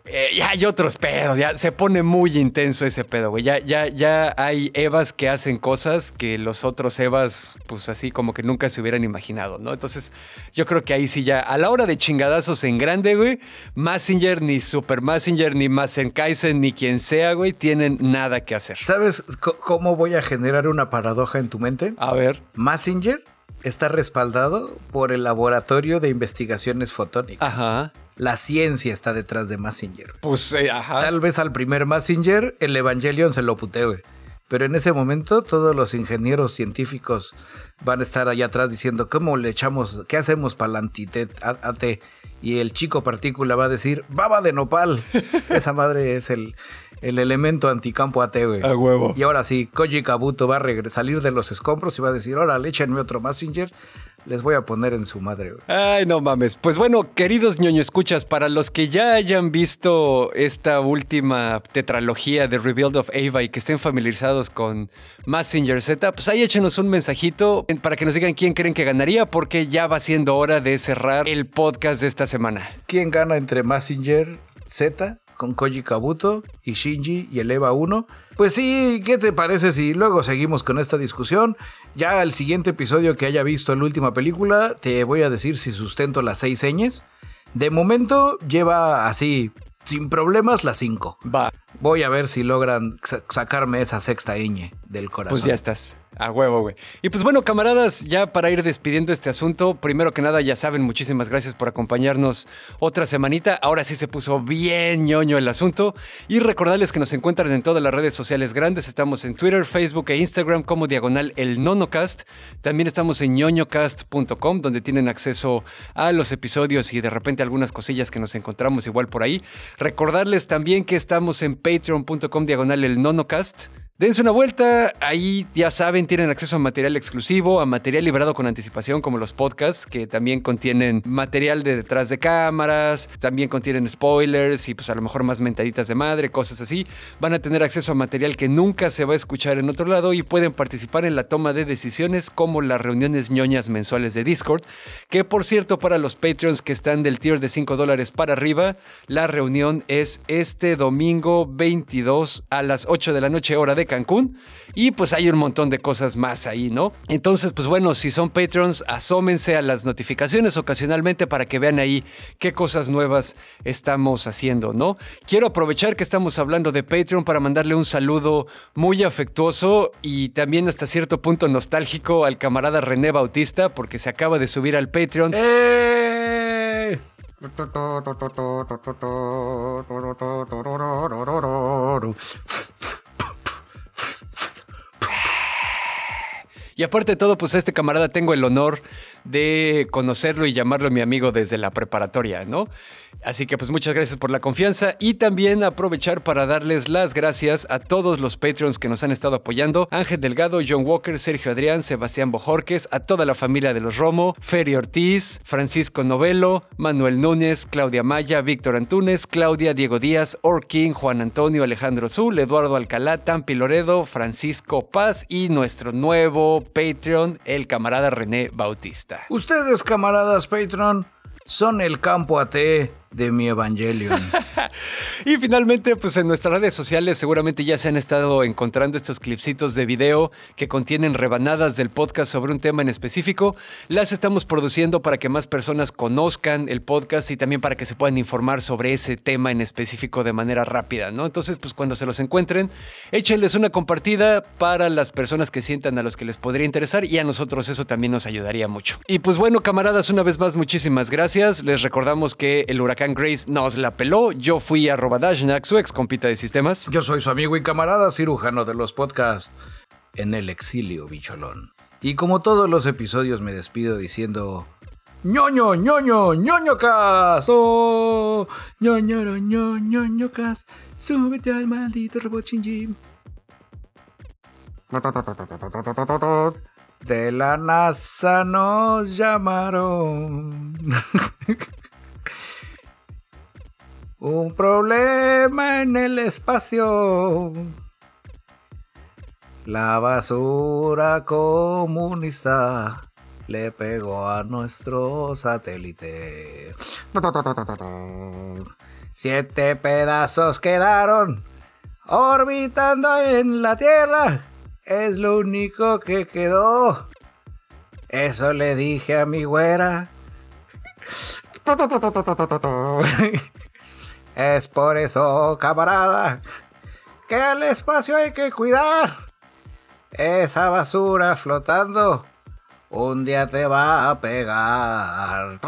eh, ya hay otros pedos, ya se pone muy intenso ese pedo, güey. Ya, ya, ya hay Evas que hacen cosas que los otros Evas, pues así como que nunca se hubieran imaginado, ¿no? Entonces, yo creo que ahí sí ya, a la hora de chingadazos en grande, güey, Massinger, ni Super Massinger, ni Massenkaisen, ni quien sea, güey, tienen nada que hacer. ¿Sabes cómo voy a generar una paradoja en tu mente? A ver. Massinger está respaldado por el Laboratorio de Investigaciones Fotónicas. Ajá. La ciencia está detrás de Massinger. Pues, eh, ajá. Tal vez al primer Massinger el Evangelion se lo putee, Pero en ese momento todos los ingenieros científicos van a estar allá atrás diciendo, ¿cómo le echamos, qué hacemos para la AT? Y el chico partícula va a decir, baba de nopal. *laughs* Esa madre es el, el elemento anticampo AT, güey. A huevo. Y ahora sí, Koji Kabuto va a salir de los escombros y va a decir, órale, échenme otro Messenger. Les voy a poner en su madre, güey. Ay, no mames. Pues bueno, queridos ñoño escuchas, para los que ya hayan visto esta última tetralogía de Rebuild of Ava y que estén familiarizados con Messenger Z, pues ahí échenos un mensajito para que nos digan quién creen que ganaría, porque ya va siendo hora de cerrar el podcast de esta semana. ¿Quién gana entre Messenger Z con Koji Kabuto y Shinji y el EVA 1. Pues sí, ¿qué te parece si luego seguimos con esta discusión? Ya al siguiente episodio que haya visto la última película, te voy a decir si sustento las seis señas. De momento lleva así, sin problemas, las cinco. Va. Voy a ver si logran sacarme esa sexta ñ del corazón. Pues ya estás. A huevo, güey. Y pues bueno, camaradas, ya para ir despidiendo este asunto, primero que nada, ya saben, muchísimas gracias por acompañarnos otra semanita. Ahora sí se puso bien ñoño el asunto. Y recordarles que nos encuentran en todas las redes sociales grandes. Estamos en Twitter, Facebook e Instagram como diagonal el nonocast. También estamos en ñoñocast.com, donde tienen acceso a los episodios y de repente algunas cosillas que nos encontramos igual por ahí. Recordarles también que estamos en patreon.com diagonal el nonocast. Dense una vuelta, ahí ya saben, tienen acceso a material exclusivo, a material liberado con anticipación como los podcasts, que también contienen material de detrás de cámaras, también contienen spoilers y pues a lo mejor más mentaditas de madre, cosas así. Van a tener acceso a material que nunca se va a escuchar en otro lado y pueden participar en la toma de decisiones como las reuniones ñoñas mensuales de Discord, que por cierto para los Patreons que están del tier de 5 dólares para arriba, la reunión es este domingo 22 a las 8 de la noche hora de Cancún. Y pues hay un montón de cosas más ahí, ¿no? Entonces, pues bueno, si son Patreons, asómense a las notificaciones ocasionalmente para que vean ahí qué cosas nuevas estamos haciendo, ¿no? Quiero aprovechar que estamos hablando de Patreon para mandarle un saludo muy afectuoso y también hasta cierto punto nostálgico al camarada René Bautista porque se acaba de subir al Patreon. ¡Eh! Y aparte de todo, pues a este camarada tengo el honor de conocerlo y llamarlo mi amigo desde la preparatoria, ¿no? Así que pues muchas gracias por la confianza y también aprovechar para darles las gracias a todos los Patreons que nos han estado apoyando. Ángel Delgado, John Walker, Sergio Adrián, Sebastián Bojorques, a toda la familia de los Romo, Feri Ortiz, Francisco Novelo, Manuel Núñez, Claudia Maya, Víctor Antunes, Claudia, Diego Díaz, Orkin, Juan Antonio, Alejandro Zul, Eduardo Alcalá, Tampi Loredo, Francisco Paz y nuestro nuevo Patreon, el camarada René Bautista. Ustedes, camaradas Patreon, son el campo AT de mi Evangelion. *laughs* y finalmente, pues en nuestras redes sociales seguramente ya se han estado encontrando estos clipsitos de video que contienen rebanadas del podcast sobre un tema en específico. Las estamos produciendo para que más personas conozcan el podcast y también para que se puedan informar sobre ese tema en específico de manera rápida, ¿no? Entonces, pues cuando se los encuentren, échenles una compartida para las personas que sientan a los que les podría interesar y a nosotros eso también nos ayudaría mucho. Y pues bueno, camaradas, una vez más, muchísimas gracias. Les recordamos que el huracán Grace nos la peló. Yo fui a Dashnak, su ex compita de sistemas. Yo soy su amigo y camarada cirujano de los podcasts en el exilio, bicholón. Y como todos los episodios me despido diciendo... ñoño, ñoño, ñoño cas, oh, ñoño, ñoño, ñoño cas, súbete al maldito robot Shinji. De la NASA nos llamaron. *laughs* Un problema en el espacio. La basura comunista le pegó a nuestro satélite. Siete pedazos quedaron orbitando en la Tierra. Es lo único que quedó. Eso le dije a mi güera. Es por eso, camarada, que al espacio hay que cuidar. Esa basura flotando un día te va a pegar.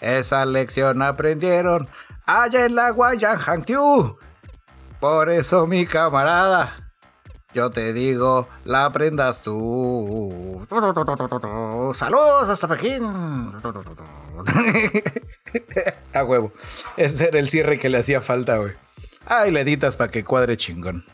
Esa lección aprendieron allá en la Guayan. Por eso, mi camarada, yo te digo, la aprendas tú. Saludos hasta Pekín. *laughs* A huevo. Ese era el cierre que le hacía falta, güey. Ay, le editas para que cuadre chingón.